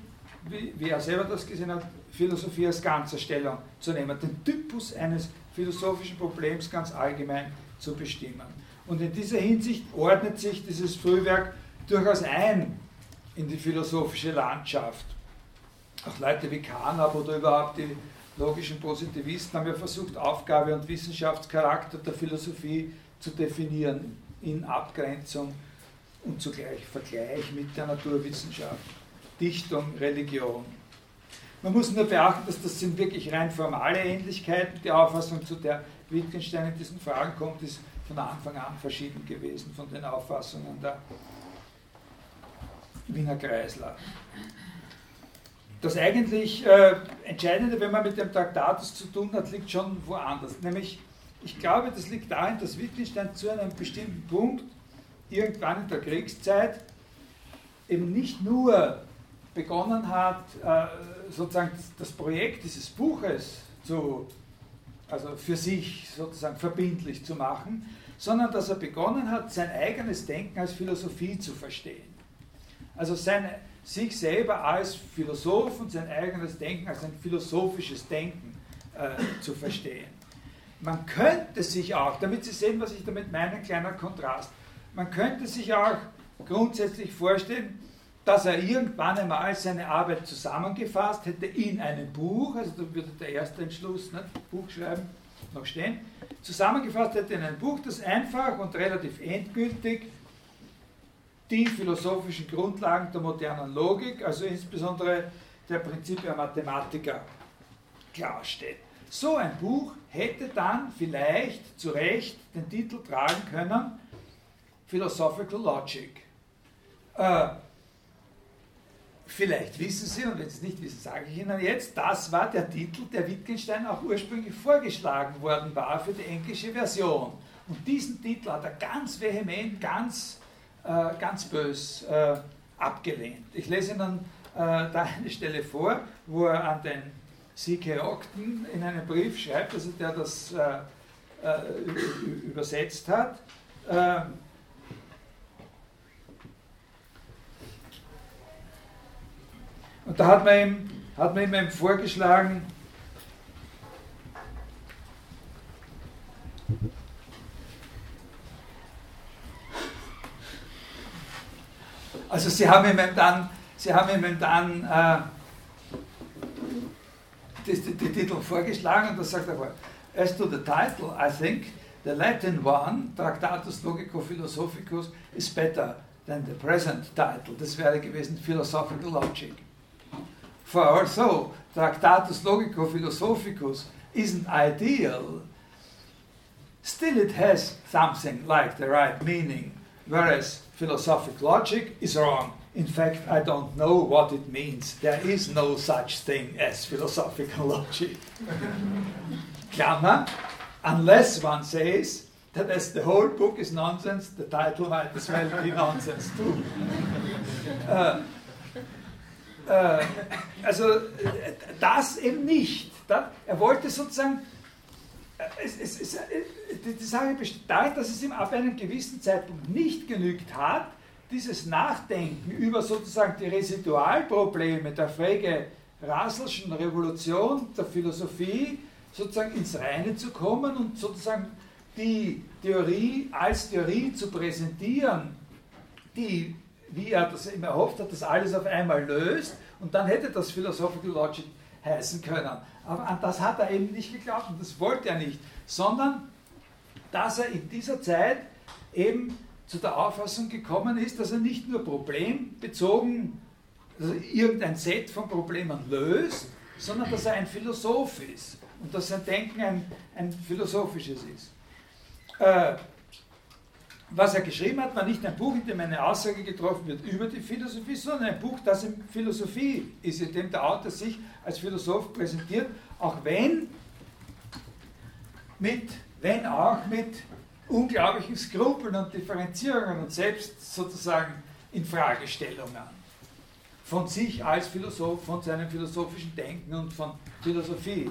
wie, wie er selber das gesehen hat, Philosophie als Ganzerstellung zu nehmen, den Typus eines philosophischen Problems ganz allgemein zu bestimmen. Und in dieser Hinsicht ordnet sich dieses Frühwerk durchaus ein in die philosophische Landschaft. Auch Leute wie Carnap oder überhaupt die logischen Positivisten haben ja versucht, Aufgabe und Wissenschaftscharakter der Philosophie zu definieren in Abgrenzung und zugleich Vergleich mit der Naturwissenschaft. Dichtung, Religion. Man muss nur beachten, dass das sind wirklich rein formale Ähnlichkeiten. Die Auffassung, zu der Wittgenstein in diesen Fragen kommt, ist von Anfang an verschieden gewesen von den Auffassungen der Wiener Kreisler. Das eigentlich äh, Entscheidende, wenn man mit dem Traktatus zu tun hat, liegt schon woanders. Nämlich, ich glaube, das liegt darin, dass Wittgenstein zu einem bestimmten Punkt, irgendwann in der Kriegszeit, eben nicht nur begonnen hat, äh, sozusagen das Projekt dieses Buches zu, also für sich sozusagen verbindlich zu machen, sondern dass er begonnen hat, sein eigenes Denken als Philosophie zu verstehen. Also seine, sich selber als Philosoph und sein eigenes Denken als ein philosophisches Denken äh, zu verstehen. Man könnte sich auch, damit Sie sehen, was ich damit meine, ein kleiner Kontrast, man könnte sich auch grundsätzlich vorstellen, dass er irgendwann einmal seine Arbeit zusammengefasst hätte in einem Buch, also da würde der erste Entschluss, ne, Buch schreiben, noch stehen, zusammengefasst hätte in einem Buch, das einfach und relativ endgültig die philosophischen Grundlagen der modernen Logik, also insbesondere der Prinzipien Mathematiker, klarsteht. So ein Buch hätte dann vielleicht zu Recht den Titel tragen können Philosophical Logic. Äh, vielleicht wissen Sie, und wenn Sie es nicht wissen, sage ich Ihnen jetzt, das war der Titel, der Wittgenstein auch ursprünglich vorgeschlagen worden war für die englische Version. Und diesen Titel hat er ganz vehement, ganz äh, ganz bös äh, abgelehnt. Ich lese Ihnen äh, da eine Stelle vor, wo er an den C.K. Ogden in einem Brief schreibt, also der das übersetzt hat. Und da hat man ihm, hat man ihm vorgeschlagen, Also sie haben ihm dann, sie haben ihm dann äh, die, Titel vorgeschlagen und da sagt er, as to the title, I think the Latin one, Tractatus Logico Philosophicus, is better than the present title. Das wäre gewesen Philosophical Logic. For although Tractatus Logico Philosophicus isn't ideal, still it has something like the right meaning, whereas philosophic logic is wrong. In fact, I don't know what it means. There is no such thing as philosophical [laughs] logic. Klammer, unless one says that as the whole book is nonsense, the title might as well be [laughs] nonsense too. Uh, uh, also das eben nicht. Da, er wollte sozusagen es, es, es, die Sache besteht darin, dass es ihm ab einem gewissen Zeitpunkt nicht genügt hat, dieses Nachdenken über sozusagen die Residualprobleme der Frege Rasselschen Revolution der Philosophie sozusagen ins Reine zu kommen und sozusagen die Theorie als Theorie zu präsentieren, die, wie er das immer erhofft hat, das alles auf einmal löst und dann hätte das Philosophical Logic heißen können. Aber an das hat er eben nicht geglaubt und das wollte er nicht, sondern dass er in dieser Zeit eben zu der Auffassung gekommen ist, dass er nicht nur problembezogen also irgendein Set von Problemen löst, sondern dass er ein Philosoph ist und dass sein Denken ein, ein philosophisches ist. Äh, was er geschrieben hat, war nicht ein Buch, in dem eine Aussage getroffen wird über die Philosophie, sondern ein Buch, das in Philosophie ist, in dem der Autor sich als Philosoph präsentiert, auch wenn mit, wenn auch mit unglaublichen Skrupeln und Differenzierungen und selbst sozusagen Infragestellungen von sich als Philosoph, von seinem philosophischen Denken und von Philosophie.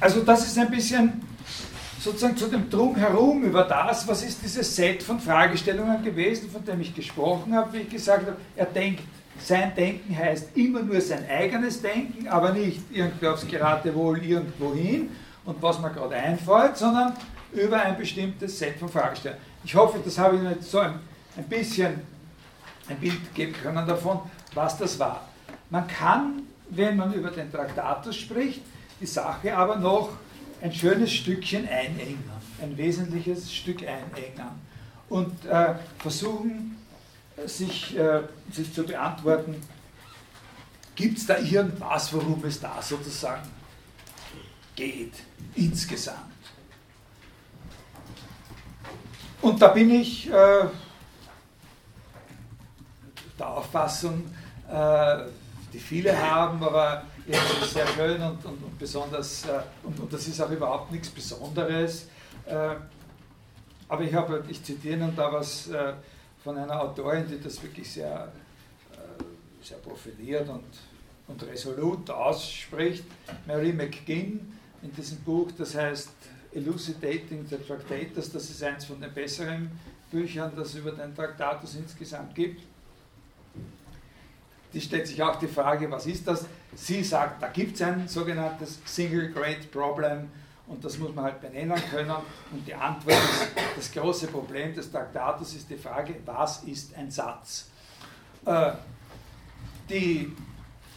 Also das ist ein bisschen sozusagen zu dem Drumherum über das, was ist dieses Set von Fragestellungen gewesen, von dem ich gesprochen habe, wie ich gesagt habe, er denkt, sein Denken heißt immer nur sein eigenes Denken, aber nicht irgendwie aufs Geratewohl irgendwo hin und was mir gerade einfällt, sondern über ein bestimmtes Set von Fragestellungen. Ich hoffe, das habe ich Ihnen so ein, ein bisschen ein Bild geben können davon, was das war. Man kann, wenn man über den Traktatus spricht, die Sache aber noch ein schönes Stückchen einengen, ein wesentliches Stück einengen und äh, versuchen, sich, äh, sich zu beantworten, gibt es da irgendwas, worum es da sozusagen geht, insgesamt. Und da bin ich äh, der Auffassung, äh, die viele haben, aber ist sehr schön und, und, und besonders, äh, und, und, das ist auch überhaupt nichts Besonderes. Äh, aber ich, habe, ich zitiere Ihnen da was äh, von einer Autorin, die das wirklich sehr, äh, sehr profiliert und, und resolut ausspricht, Mary McGinn in diesem Buch, das heißt Elucidating the Tractatus, das ist eins von den besseren Büchern, das es über den Traktatus insgesamt gibt die stellt sich auch die Frage, was ist das? Sie sagt, da gibt es ein sogenanntes Single Great Problem und das muss man halt benennen können. Und die Antwort ist, das große Problem des Traktatus ist die Frage, was ist ein Satz? Äh, die,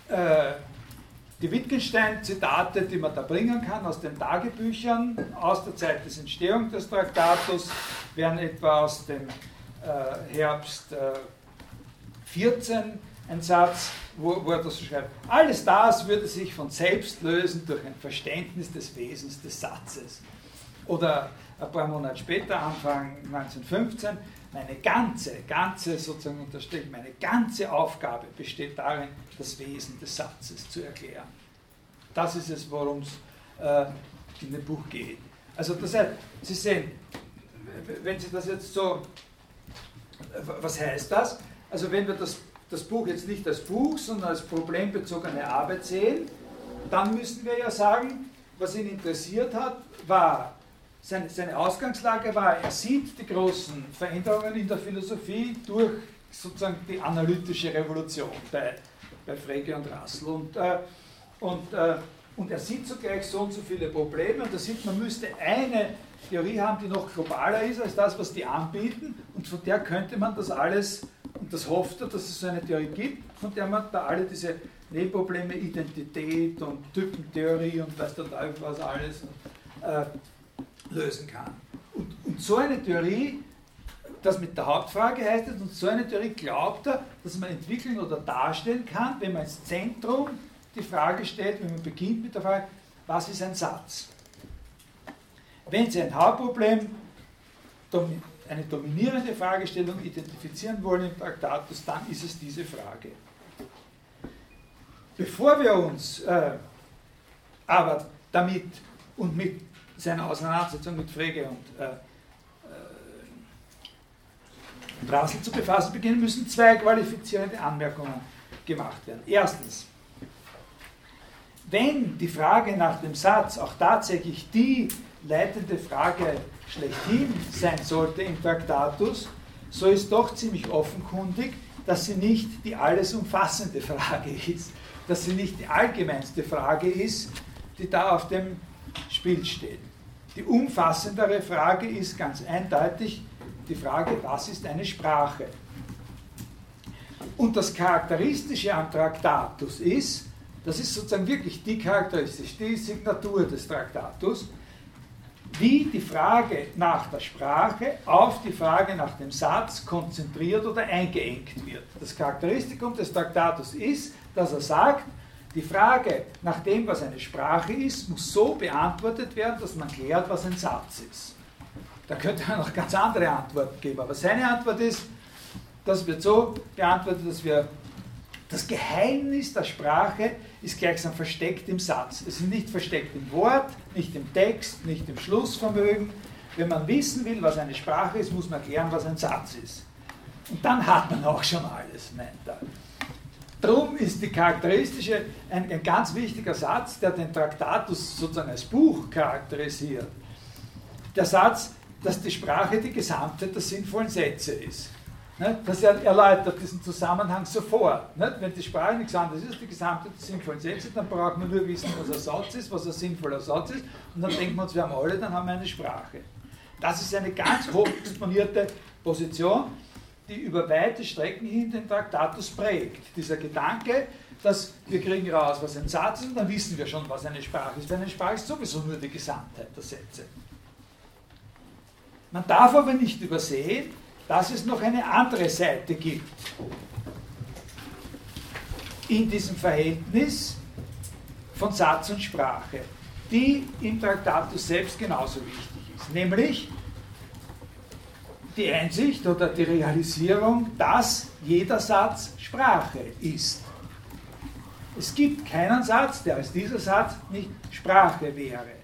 äh, die Wittgenstein-Zitate, die man da bringen kann aus den Tagebüchern aus der Zeit des Entstehung des Traktatus, werden etwa aus dem äh, Herbst 14 ein Satz, wo, wo er das so schreibt. Alles das würde sich von selbst lösen durch ein Verständnis des Wesens des Satzes. Oder ein paar Monate später, Anfang 1915, meine ganze, ganze, sozusagen unterstrichen, meine ganze Aufgabe besteht darin, das Wesen des Satzes zu erklären. Das ist es, worum es äh, in dem Buch geht. Also das heißt, Sie sehen, wenn Sie das jetzt so, was heißt das? Also wenn wir das das Buch jetzt nicht als Buch, sondern als problembezogene Arbeit sehen, dann müssen wir ja sagen, was ihn interessiert hat, war, seine, Ausgangslage war, er sieht die großen Veränderungen in der Philosophie durch sozusagen die analytische Revolution bei, bei Frege und Russell. Und, äh, und, äh, und er sieht zugleich so und so viele Probleme. Und er sieht, man müsste eine Theorie haben, die noch globaler ist als das, was die anbieten. Und von der könnte man das alles und das hofft er, dass es so eine Theorie gibt, von der man da alle diese Nebenprobleme, Identität und Typentheorie und weiß der Teufel was alles äh, lösen kann. Und, und so eine Theorie, das mit der Hauptfrage heißt es, und so eine Theorie glaubt er, dass man entwickeln oder darstellen kann, wenn man ins Zentrum die Frage stellt, wenn man beginnt mit der Frage, was ist ein Satz? Wenn Sie ein Hauptproblem eine dominierende Fragestellung identifizieren wollen im Traktatus, dann ist es diese Frage. Bevor wir uns äh, aber damit und mit seiner Auseinandersetzung mit Frege und äh, äh, Rassel zu befassen beginnen, müssen zwei qualifizierende Anmerkungen gemacht werden. Erstens, wenn die Frage nach dem Satz auch tatsächlich die leitende Frage schlechthin sein sollte im Traktatus, so ist doch ziemlich offenkundig, dass sie nicht die alles umfassende Frage ist, dass sie nicht die allgemeinste Frage ist, die da auf dem Spiel steht. Die umfassendere Frage ist ganz eindeutig die Frage, was ist eine Sprache? Und das Charakteristische am Traktatus ist, das ist sozusagen wirklich die Charakteristik, die Signatur des Traktatus, wie die Frage nach der Sprache auf die Frage nach dem Satz konzentriert oder eingeengt wird. Das Charakteristikum des Traktatus ist, dass er sagt, die Frage nach dem, was eine Sprache ist, muss so beantwortet werden, dass man klärt, was ein Satz ist. Da könnte man noch ganz andere Antworten geben, aber seine Antwort ist, das wird so beantwortet, dass wir das Geheimnis der Sprache ist gleichsam versteckt im Satz. Es ist nicht versteckt im Wort, nicht im Text, nicht im Schlussvermögen. Wenn man wissen will, was eine Sprache ist, muss man erklären, was ein Satz ist. Und dann hat man auch schon alles, meint er. Drum ist die charakteristische, ein, ein ganz wichtiger Satz, der den Traktatus sozusagen als Buch charakterisiert. Der Satz, dass die Sprache die Gesamtheit der sinnvollen Sätze ist. Das erläutert diesen Zusammenhang sofort. Wenn die Sprache nichts anderes ist die Gesamtheit der sinnvollen Sätze, dann braucht man nur wissen, was ein Satz ist, was ein sinnvoller Satz ist, und dann denkt man uns, wir haben alle, dann haben wir eine Sprache. Das ist eine ganz hoch exponierte Position, die über weite Strecken hin den Traktatus prägt. Dieser Gedanke, dass wir kriegen raus, was ein Satz ist, und dann wissen wir schon, was eine Sprache ist. Weil eine Sprache ist sowieso nur die Gesamtheit der Sätze. Man darf aber nicht übersehen, dass es noch eine andere Seite gibt. In diesem Verhältnis von Satz und Sprache, die im Traktatus selbst genauso wichtig ist. Nämlich die Einsicht oder die Realisierung, dass jeder Satz Sprache ist. Es gibt keinen Satz, der als dieser Satz nicht Sprache wäre.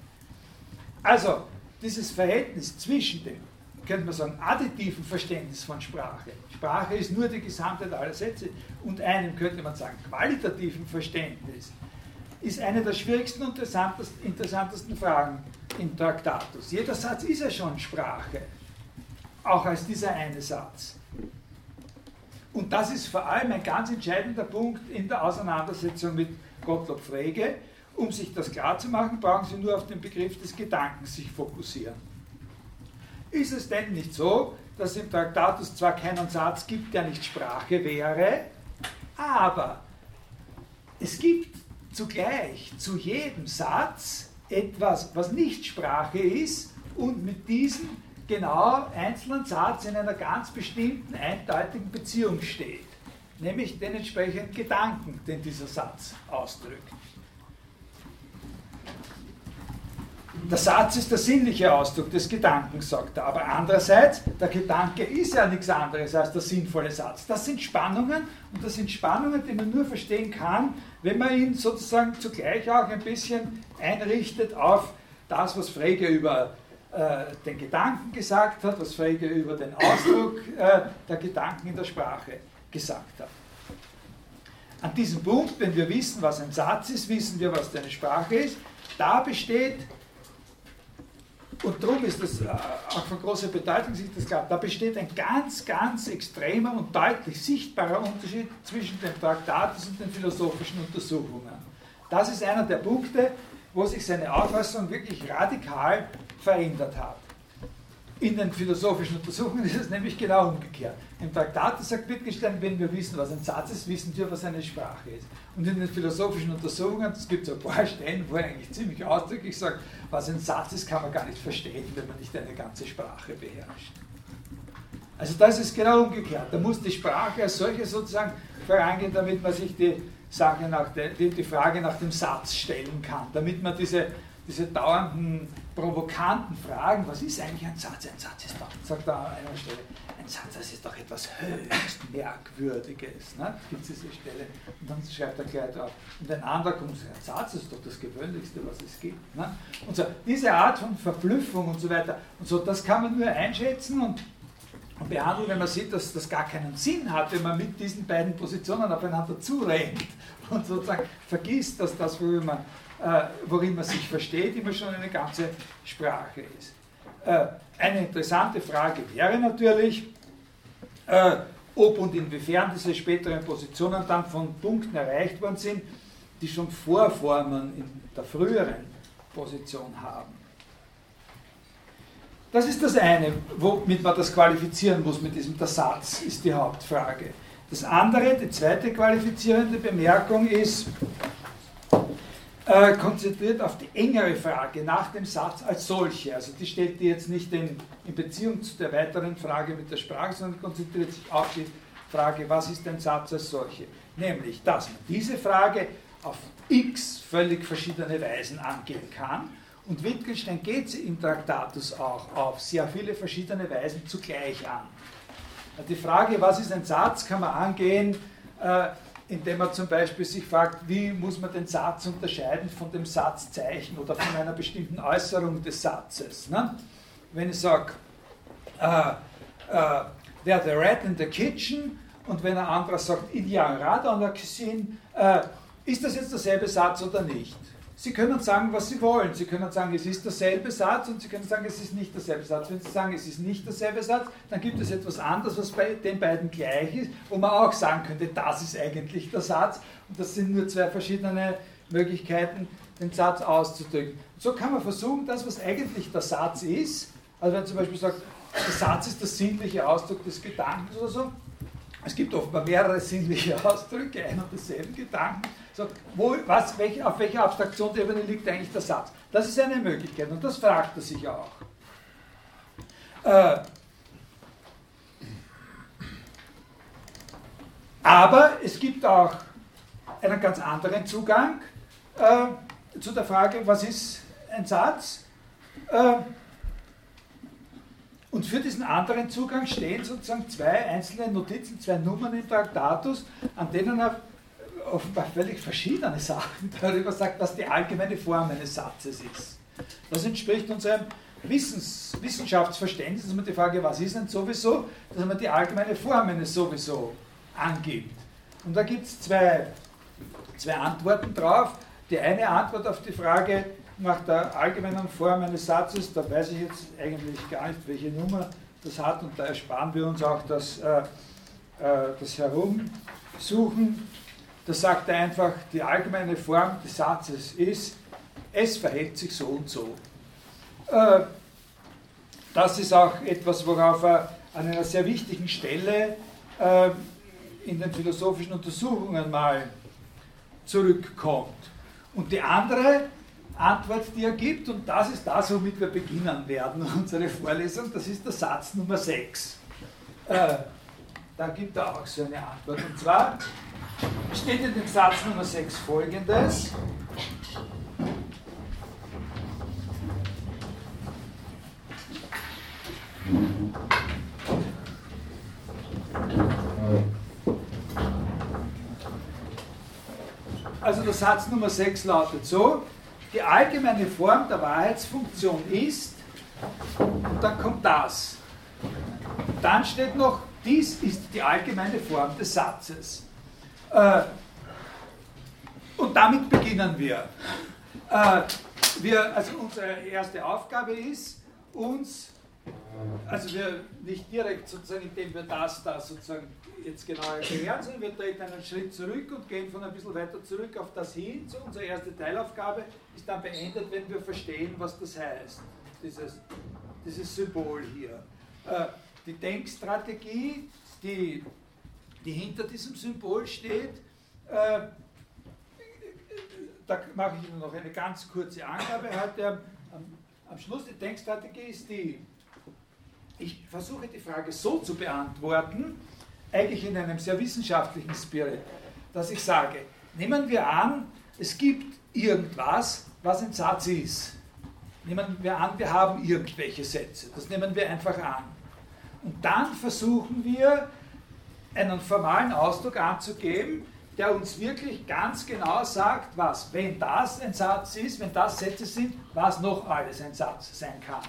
Also, dieses Verhältnis zwischen dem, könnte man sagen, additiven Verständnis von Sprache, Sprache ist nur die Gesamtheit aller Sätze, und einem, könnte man sagen, qualitativen Verständnis, ist eine der schwierigsten und interessantesten Fragen im Traktatus. Jeder Satz ist ja schon Sprache auch als dieser eine Satz. Und das ist vor allem ein ganz entscheidender Punkt in der Auseinandersetzung mit Gottlob Frege. Um sich das klarzumachen, brauchen Sie nur auf den Begriff des Gedankens sich fokussieren. Ist es denn nicht so, dass im Traktatus zwar keinen Satz gibt, der nicht Sprache wäre, aber es gibt zugleich zu jedem Satz etwas, was nicht Sprache ist und mit diesem genau einzelnen Satz in einer ganz bestimmten, eindeutigen Beziehung steht, nämlich den entsprechenden Gedanken, den dieser Satz ausdrückt. Der Satz ist der sinnliche Ausdruck des Gedankens, sagt er. Aber andererseits, der Gedanke ist ja nichts anderes als der sinnvolle Satz. Das sind Spannungen und das sind Spannungen, die man nur verstehen kann, wenn man ihn sozusagen zugleich auch ein bisschen einrichtet auf das, was Frege über äh, den Gedanken gesagt hat, was Frege über den Ausdruck äh, der Gedanken in der Sprache gesagt hat. An diesem Punkt, wenn wir wissen, was ein Satz ist, wissen wir, was eine Sprache ist. Da besteht, und darum ist das äh, auch von großer Bedeutung, sich das klar, da besteht ein ganz, ganz extremer und deutlich sichtbarer Unterschied zwischen dem Traktatus und den philosophischen Untersuchungen. Das ist einer der Punkte, wo sich seine Auffassung wirklich radikal verändert hat. In den philosophischen Untersuchungen ist es nämlich genau umgekehrt. Im Traktat sagt Wittgenstein, wenn wir wissen, was ein Satz ist, wissen wir, was eine Sprache ist. Und in den philosophischen Untersuchungen, es gibt so ein paar Stellen, wo er eigentlich ziemlich ausdrücklich sagt, was ein Satz ist, kann man gar nicht verstehen, wenn man nicht eine ganze Sprache beherrscht. Also das ist genau umgekehrt. Da muss die Sprache als solche sozusagen vorangehen, damit man sich die, Sache nach der, die, die Frage nach dem Satz stellen kann, damit man diese, diese dauernden provokanten Fragen, was ist eigentlich ein Satz? Ein Satz ist doch, sagt er an einer Stelle, ein Satz, das ist doch etwas höchst Merkwürdiges. Ne? Gibt es diese Stelle? Und dann schreibt er gleich drauf. Und ein anderer kommt und sagt, ein Satz ist doch das Gewöhnlichste, was es gibt. Ne? Und so, diese Art von Verblüffung und so weiter, und so, das kann man nur einschätzen und, und behandeln, wenn man sieht, dass das gar keinen Sinn hat, wenn man mit diesen beiden Positionen aufeinander zurennt und sozusagen vergisst, dass das, worüber man worin man sich versteht, immer schon eine ganze Sprache ist. Äh, eine interessante Frage wäre natürlich, äh, ob und inwiefern diese späteren Positionen dann von Punkten erreicht worden sind, die schon Vorformen in der früheren Position haben. Das ist das eine, womit man das qualifizieren muss mit diesem der Satz, ist die Hauptfrage. Das andere, die zweite qualifizierende Bemerkung ist, äh, konzentriert auf die engere Frage nach dem Satz als solche. Also die stellt die jetzt nicht in, in Beziehung zu der weiteren Frage mit der Sprache, sondern konzentriert sich auf die Frage, was ist ein Satz als solche? Nämlich, dass man diese Frage auf x völlig verschiedene Weisen angehen kann. Und Wittgenstein geht sie im Traktatus auch auf sehr viele verschiedene Weisen zugleich an. Die Frage, was ist ein Satz, kann man angehen äh, indem man zum Beispiel sich fragt, wie muss man den Satz unterscheiden von dem Satzzeichen oder von einer bestimmten Äußerung des Satzes. Ne? Wenn ich sage, uh, uh, there's a rat in the kitchen und wenn ein anderer sagt, dans la cuisine, uh, ist das jetzt derselbe Satz oder nicht? Sie können sagen, was Sie wollen. Sie können sagen, es ist derselbe Satz und Sie können sagen, es ist nicht derselbe Satz. Wenn Sie sagen, es ist nicht derselbe Satz, dann gibt es etwas anderes, was bei den beiden gleich ist, wo man auch sagen könnte, das ist eigentlich der Satz. Und das sind nur zwei verschiedene Möglichkeiten, den Satz auszudrücken. So kann man versuchen, das, was eigentlich der Satz ist, Also wenn zum Beispiel sagt, der Satz ist der sinnliche Ausdruck des Gedankens oder so, es gibt offenbar mehrere sinnliche [laughs] Ausdrücke, ein und desselben Gedanken. So, wo, was, welche, auf welcher Abstraktionsebene liegt eigentlich der Satz? Das ist eine Möglichkeit und das fragt er sich auch. Äh, aber es gibt auch einen ganz anderen Zugang äh, zu der Frage, was ist ein Satz? Äh, und für diesen anderen Zugang stehen sozusagen zwei einzelne Notizen, zwei Nummern im Traktatus, an denen er offenbar völlig verschiedene Sachen darüber sagt, was die allgemeine Form eines Satzes ist. Das entspricht unserem Wissens, Wissenschaftsverständnis, dass man die Frage, was ist denn sowieso, dass man die allgemeine Form eines sowieso angibt. Und da gibt es zwei, zwei Antworten drauf. Die eine Antwort auf die Frage nach der allgemeinen Form eines Satzes, da weiß ich jetzt eigentlich gar nicht, welche Nummer das hat und da ersparen wir uns auch das, äh, äh, das Herumsuchen. Da sagt er einfach, die allgemeine Form des Satzes ist, es verhält sich so und so. Äh, das ist auch etwas, worauf er an einer sehr wichtigen Stelle äh, in den philosophischen Untersuchungen mal zurückkommt. Und die andere Antwort, die er gibt, und das ist das, womit wir beginnen werden, [laughs] unsere Vorlesung, das ist der Satz Nummer 6. Da gibt er auch so eine Antwort. Und zwar steht in dem Satz Nummer 6 folgendes. Also der Satz Nummer 6 lautet so, die allgemeine Form der Wahrheitsfunktion ist, und dann kommt das. Dann steht noch, dies ist die allgemeine Form des Satzes. Äh, und damit beginnen wir. Äh, wir. Also unsere erste Aufgabe ist, uns also wir nicht direkt sozusagen, indem wir das da sozusagen jetzt genau erklären, sondern wir treten einen Schritt zurück und gehen von ein bisschen weiter zurück auf das hin. So unsere erste Teilaufgabe ist dann beendet, wenn wir verstehen, was das heißt, dieses, dieses Symbol hier. Äh, die Denkstrategie, die, die hinter diesem Symbol steht, äh, da mache ich Ihnen noch eine ganz kurze Angabe heute am, am, am Schluss. Die Denkstrategie ist die ich versuche die Frage so zu beantworten, eigentlich in einem sehr wissenschaftlichen Spirit, dass ich sage, nehmen wir an, es gibt irgendwas, was ein Satz ist. Nehmen wir an, wir haben irgendwelche Sätze. Das nehmen wir einfach an. Und dann versuchen wir, einen formalen Ausdruck anzugeben, der uns wirklich ganz genau sagt, was, wenn das ein Satz ist, wenn das Sätze sind, was noch alles ein Satz sein kann.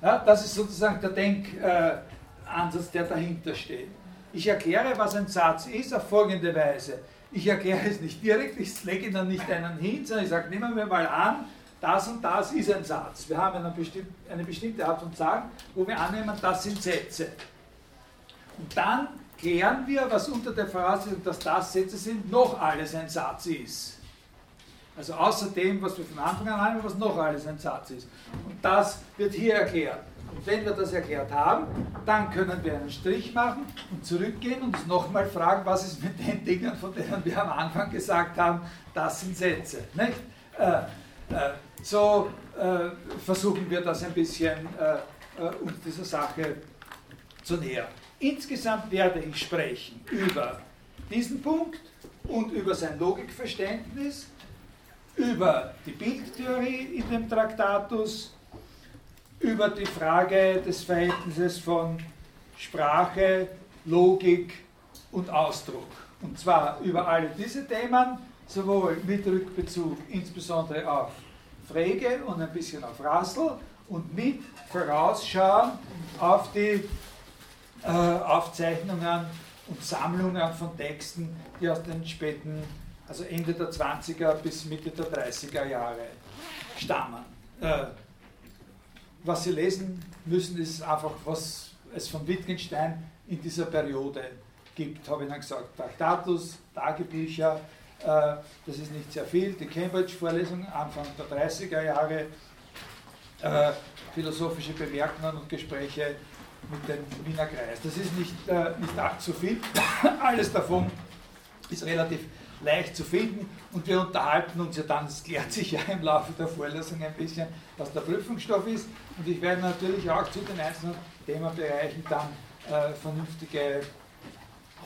Ja, das ist sozusagen der Denkansatz, der dahinter steht. Ich erkläre, was ein Satz ist, auf folgende Weise. Ich erkläre es nicht direkt, ich lege dann nicht einen hin, sondern ich sage, nehmen wir mal an, das und das ist ein Satz. Wir haben eine, bestimm eine bestimmte Art von Sagen, wo wir annehmen, das sind Sätze. Und dann klären wir, was unter der Voraussetzung, dass das Sätze sind, noch alles ein Satz ist. Also außer dem, was wir von Anfang an haben, was noch alles ein Satz ist. Und das wird hier erklärt. Und wenn wir das erklärt haben, dann können wir einen Strich machen und zurückgehen und uns nochmal fragen, was ist mit den Dingen, von denen wir am Anfang gesagt haben, das sind Sätze. Nicht? Äh, äh, so äh, versuchen wir das ein bisschen äh, äh, uns dieser Sache zu nähern. Insgesamt werde ich sprechen über diesen Punkt und über sein Logikverständnis über die Bildtheorie in dem Traktatus, über die Frage des Verhältnisses von Sprache, Logik und Ausdruck. Und zwar über alle diese Themen, sowohl mit Rückbezug insbesondere auf Frege und ein bisschen auf Rassel und mit Vorausschauen auf die äh, Aufzeichnungen und Sammlungen von Texten, die aus den späten also Ende der 20er bis Mitte der 30er Jahre stammen. Äh, was Sie lesen müssen, ist einfach, was es von Wittgenstein in dieser Periode gibt, habe ich dann gesagt. Traktatus, Tagebücher, das ist nicht sehr viel. Die Cambridge-Vorlesung Anfang der 30er Jahre, äh, philosophische Bemerkungen und Gespräche mit dem Wiener Kreis. Das ist nicht, äh, nicht allzu viel. [coughs] Alles davon ist relativ leicht zu finden und wir unterhalten uns ja dann, es klärt sich ja im Laufe der Vorlesung ein bisschen, was der Prüfungsstoff ist und ich werde natürlich auch zu den einzelnen Themenbereichen dann äh, vernünftige,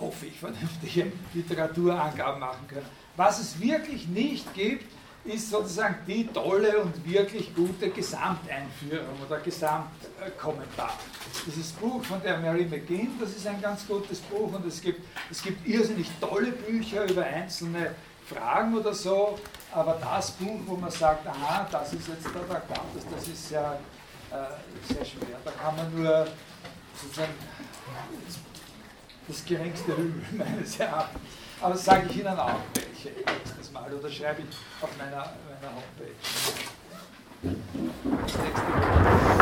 hoffe ich, vernünftige Literaturangaben machen können. Was es wirklich nicht gibt, ist sozusagen die tolle und wirklich gute Gesamteinführung oder Gesamtkommentar. Dieses Buch von der Mary McGinn, das ist ein ganz gutes Buch und es gibt, es gibt irrsinnig tolle Bücher über einzelne Fragen oder so, aber das Buch, wo man sagt, aha, das ist jetzt der Traktat, das ist sehr, äh, sehr schwer. Da kann man nur sozusagen das geringste Übel [laughs] meines Erachtens. Aber das sage ich Ihnen auch welche nächstes Mal oder schreibe ich auf meiner, meiner Homepage. Nächste Mal.